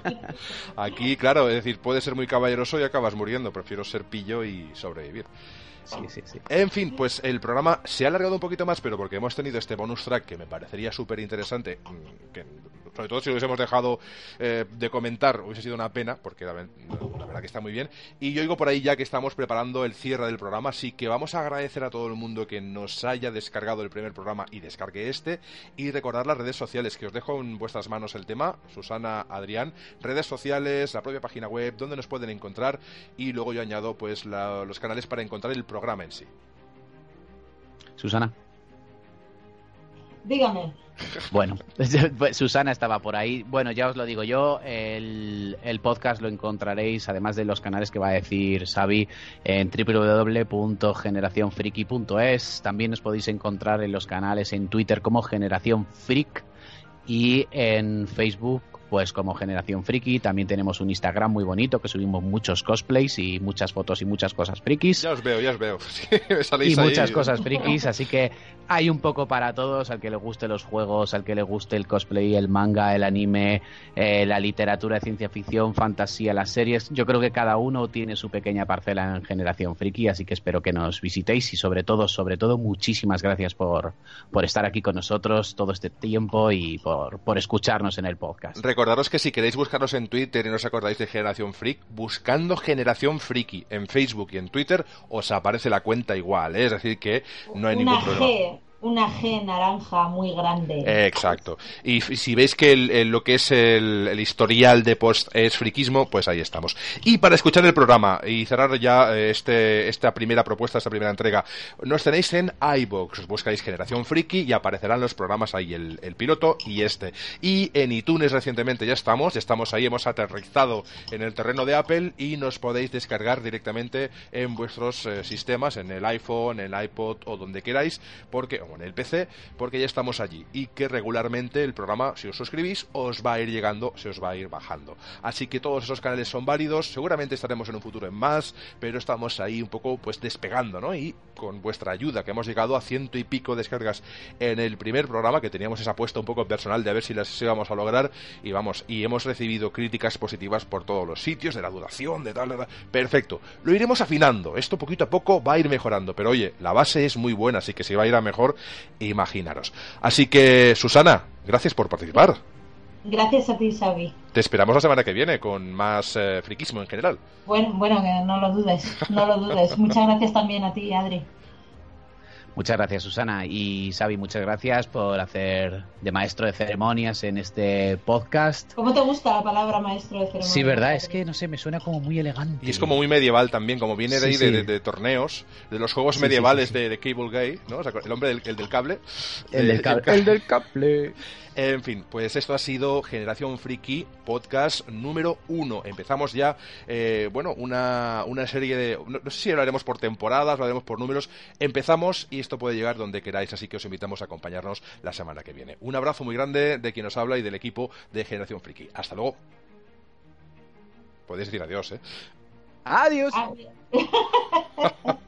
Aquí claro es decir puedes ser muy caballeroso y acabas muriendo. Prefiero ser pillo y sobrevivir. Sí, sí, sí. En fin, pues el programa se ha alargado un poquito más, pero porque hemos tenido este bonus track que me parecería súper interesante, mm, que sobre todo si lo hubiésemos dejado eh, de comentar, hubiese sido una pena, porque la, verdad que está muy bien. Y yo digo por ahí ya que estamos preparando el cierre del programa, así que vamos a agradecer a todo el mundo que nos haya descargado el primer programa y descargue este, y recordar las redes sociales, que os dejo en vuestras manos el tema, Susana, Adrián, redes sociales, la propia página web, donde nos pueden encontrar, y luego yo añado pues los canales para encontrar el programa en sí. Susana. Dígame. Bueno, pues Susana estaba por ahí. Bueno, ya os lo digo yo, el, podcast lo encontraréis, además de los canales que va a decir Xavi, en www.generacionfriki.es. También os podéis encontrar en los canales en Twitter como Generación Freak y en Facebook pues como Generación Friki. También tenemos un Instagram muy bonito que subimos muchos cosplays y muchas fotos y muchas cosas frikis. Ya os veo, ya os veo. y muchas cosas frikis, así que hay un poco para todos, al que le guste los juegos, al que le guste el cosplay, el manga, el anime, eh, la literatura de ciencia ficción, fantasía, las series. Yo creo que cada uno tiene su pequeña parcela en Generación Friki, así que espero que nos visitéis y sobre todo, sobre todo, muchísimas gracias por, por estar aquí con nosotros todo este tiempo y por, por escucharnos en el podcast recordaros que si queréis buscarnos en Twitter y no os acordáis de Generación Freak, buscando Generación Freaky en Facebook y en Twitter os aparece la cuenta igual, ¿eh? es decir que no hay ningún problema una G naranja muy grande. exacto. Y si veis que lo que es el, historial de post es friquismo, pues ahí estamos. Y para escuchar el programa y cerrar ya eh, este, esta primera propuesta, esta primera entrega, nos tenéis en iBox. Buscáis Generación Friki y aparecerán los programas ahí, el, piloto y este. Y en iTunes recientemente ya estamos, estamos ahí, hemos aterrizado en el terreno de Apple y nos podéis descargar directamente en vuestros eh, sistemas, en el iPhone, el iPod o donde queráis, porque en el PC, porque ya estamos allí y que regularmente el programa, si os suscribís, os va a ir llegando, se os va a ir bajando. Así que todos esos canales son válidos, seguramente estaremos en un futuro en más, pero estamos ahí un poco pues despegando, ¿no? Y con vuestra ayuda, que hemos llegado a ciento y pico descargas en el primer programa, que teníamos esa apuesta un poco personal de a ver si las íbamos a lograr, y vamos, y hemos recibido críticas positivas por todos los sitios, de la duración, de tal, de tal. Perfecto. Lo iremos afinando, esto poquito a poco va a ir mejorando, pero oye, la base es muy buena, así que si va a ir a mejor, imaginaros. Así que, Susana, gracias por participar. Gracias a ti, Xavi. Te esperamos la semana que viene con más eh, friquismo en general. Bueno, bueno, que no lo dudes, no lo dudes. Muchas gracias también a ti, Adri. Muchas gracias, Susana. Y Xavi, muchas gracias por hacer de maestro de ceremonias en este podcast. ¿Cómo te gusta la palabra maestro de ceremonias? Sí, verdad, es que no sé, me suena como muy elegante. Y es como muy medieval también, como viene de ahí De, torneos, de los juegos medievales de, Cable Guy, ¿no? el hombre del, el del cable. El del cable. El del cable. En fin, pues esto ha sido Generación Friki, podcast número uno. Empezamos ya, eh, bueno, una, una, serie de... No, sé si lo haremos por temporadas, lo haremos por números. Empezamos y esto puede llegar donde queráis, así que os invitamos a acompañarnos la semana que viene. Un abrazo muy grande de quien nos habla y del equipo de Generación Friki. Hasta luego. Podéis decir adiós, ¿eh? Adiós.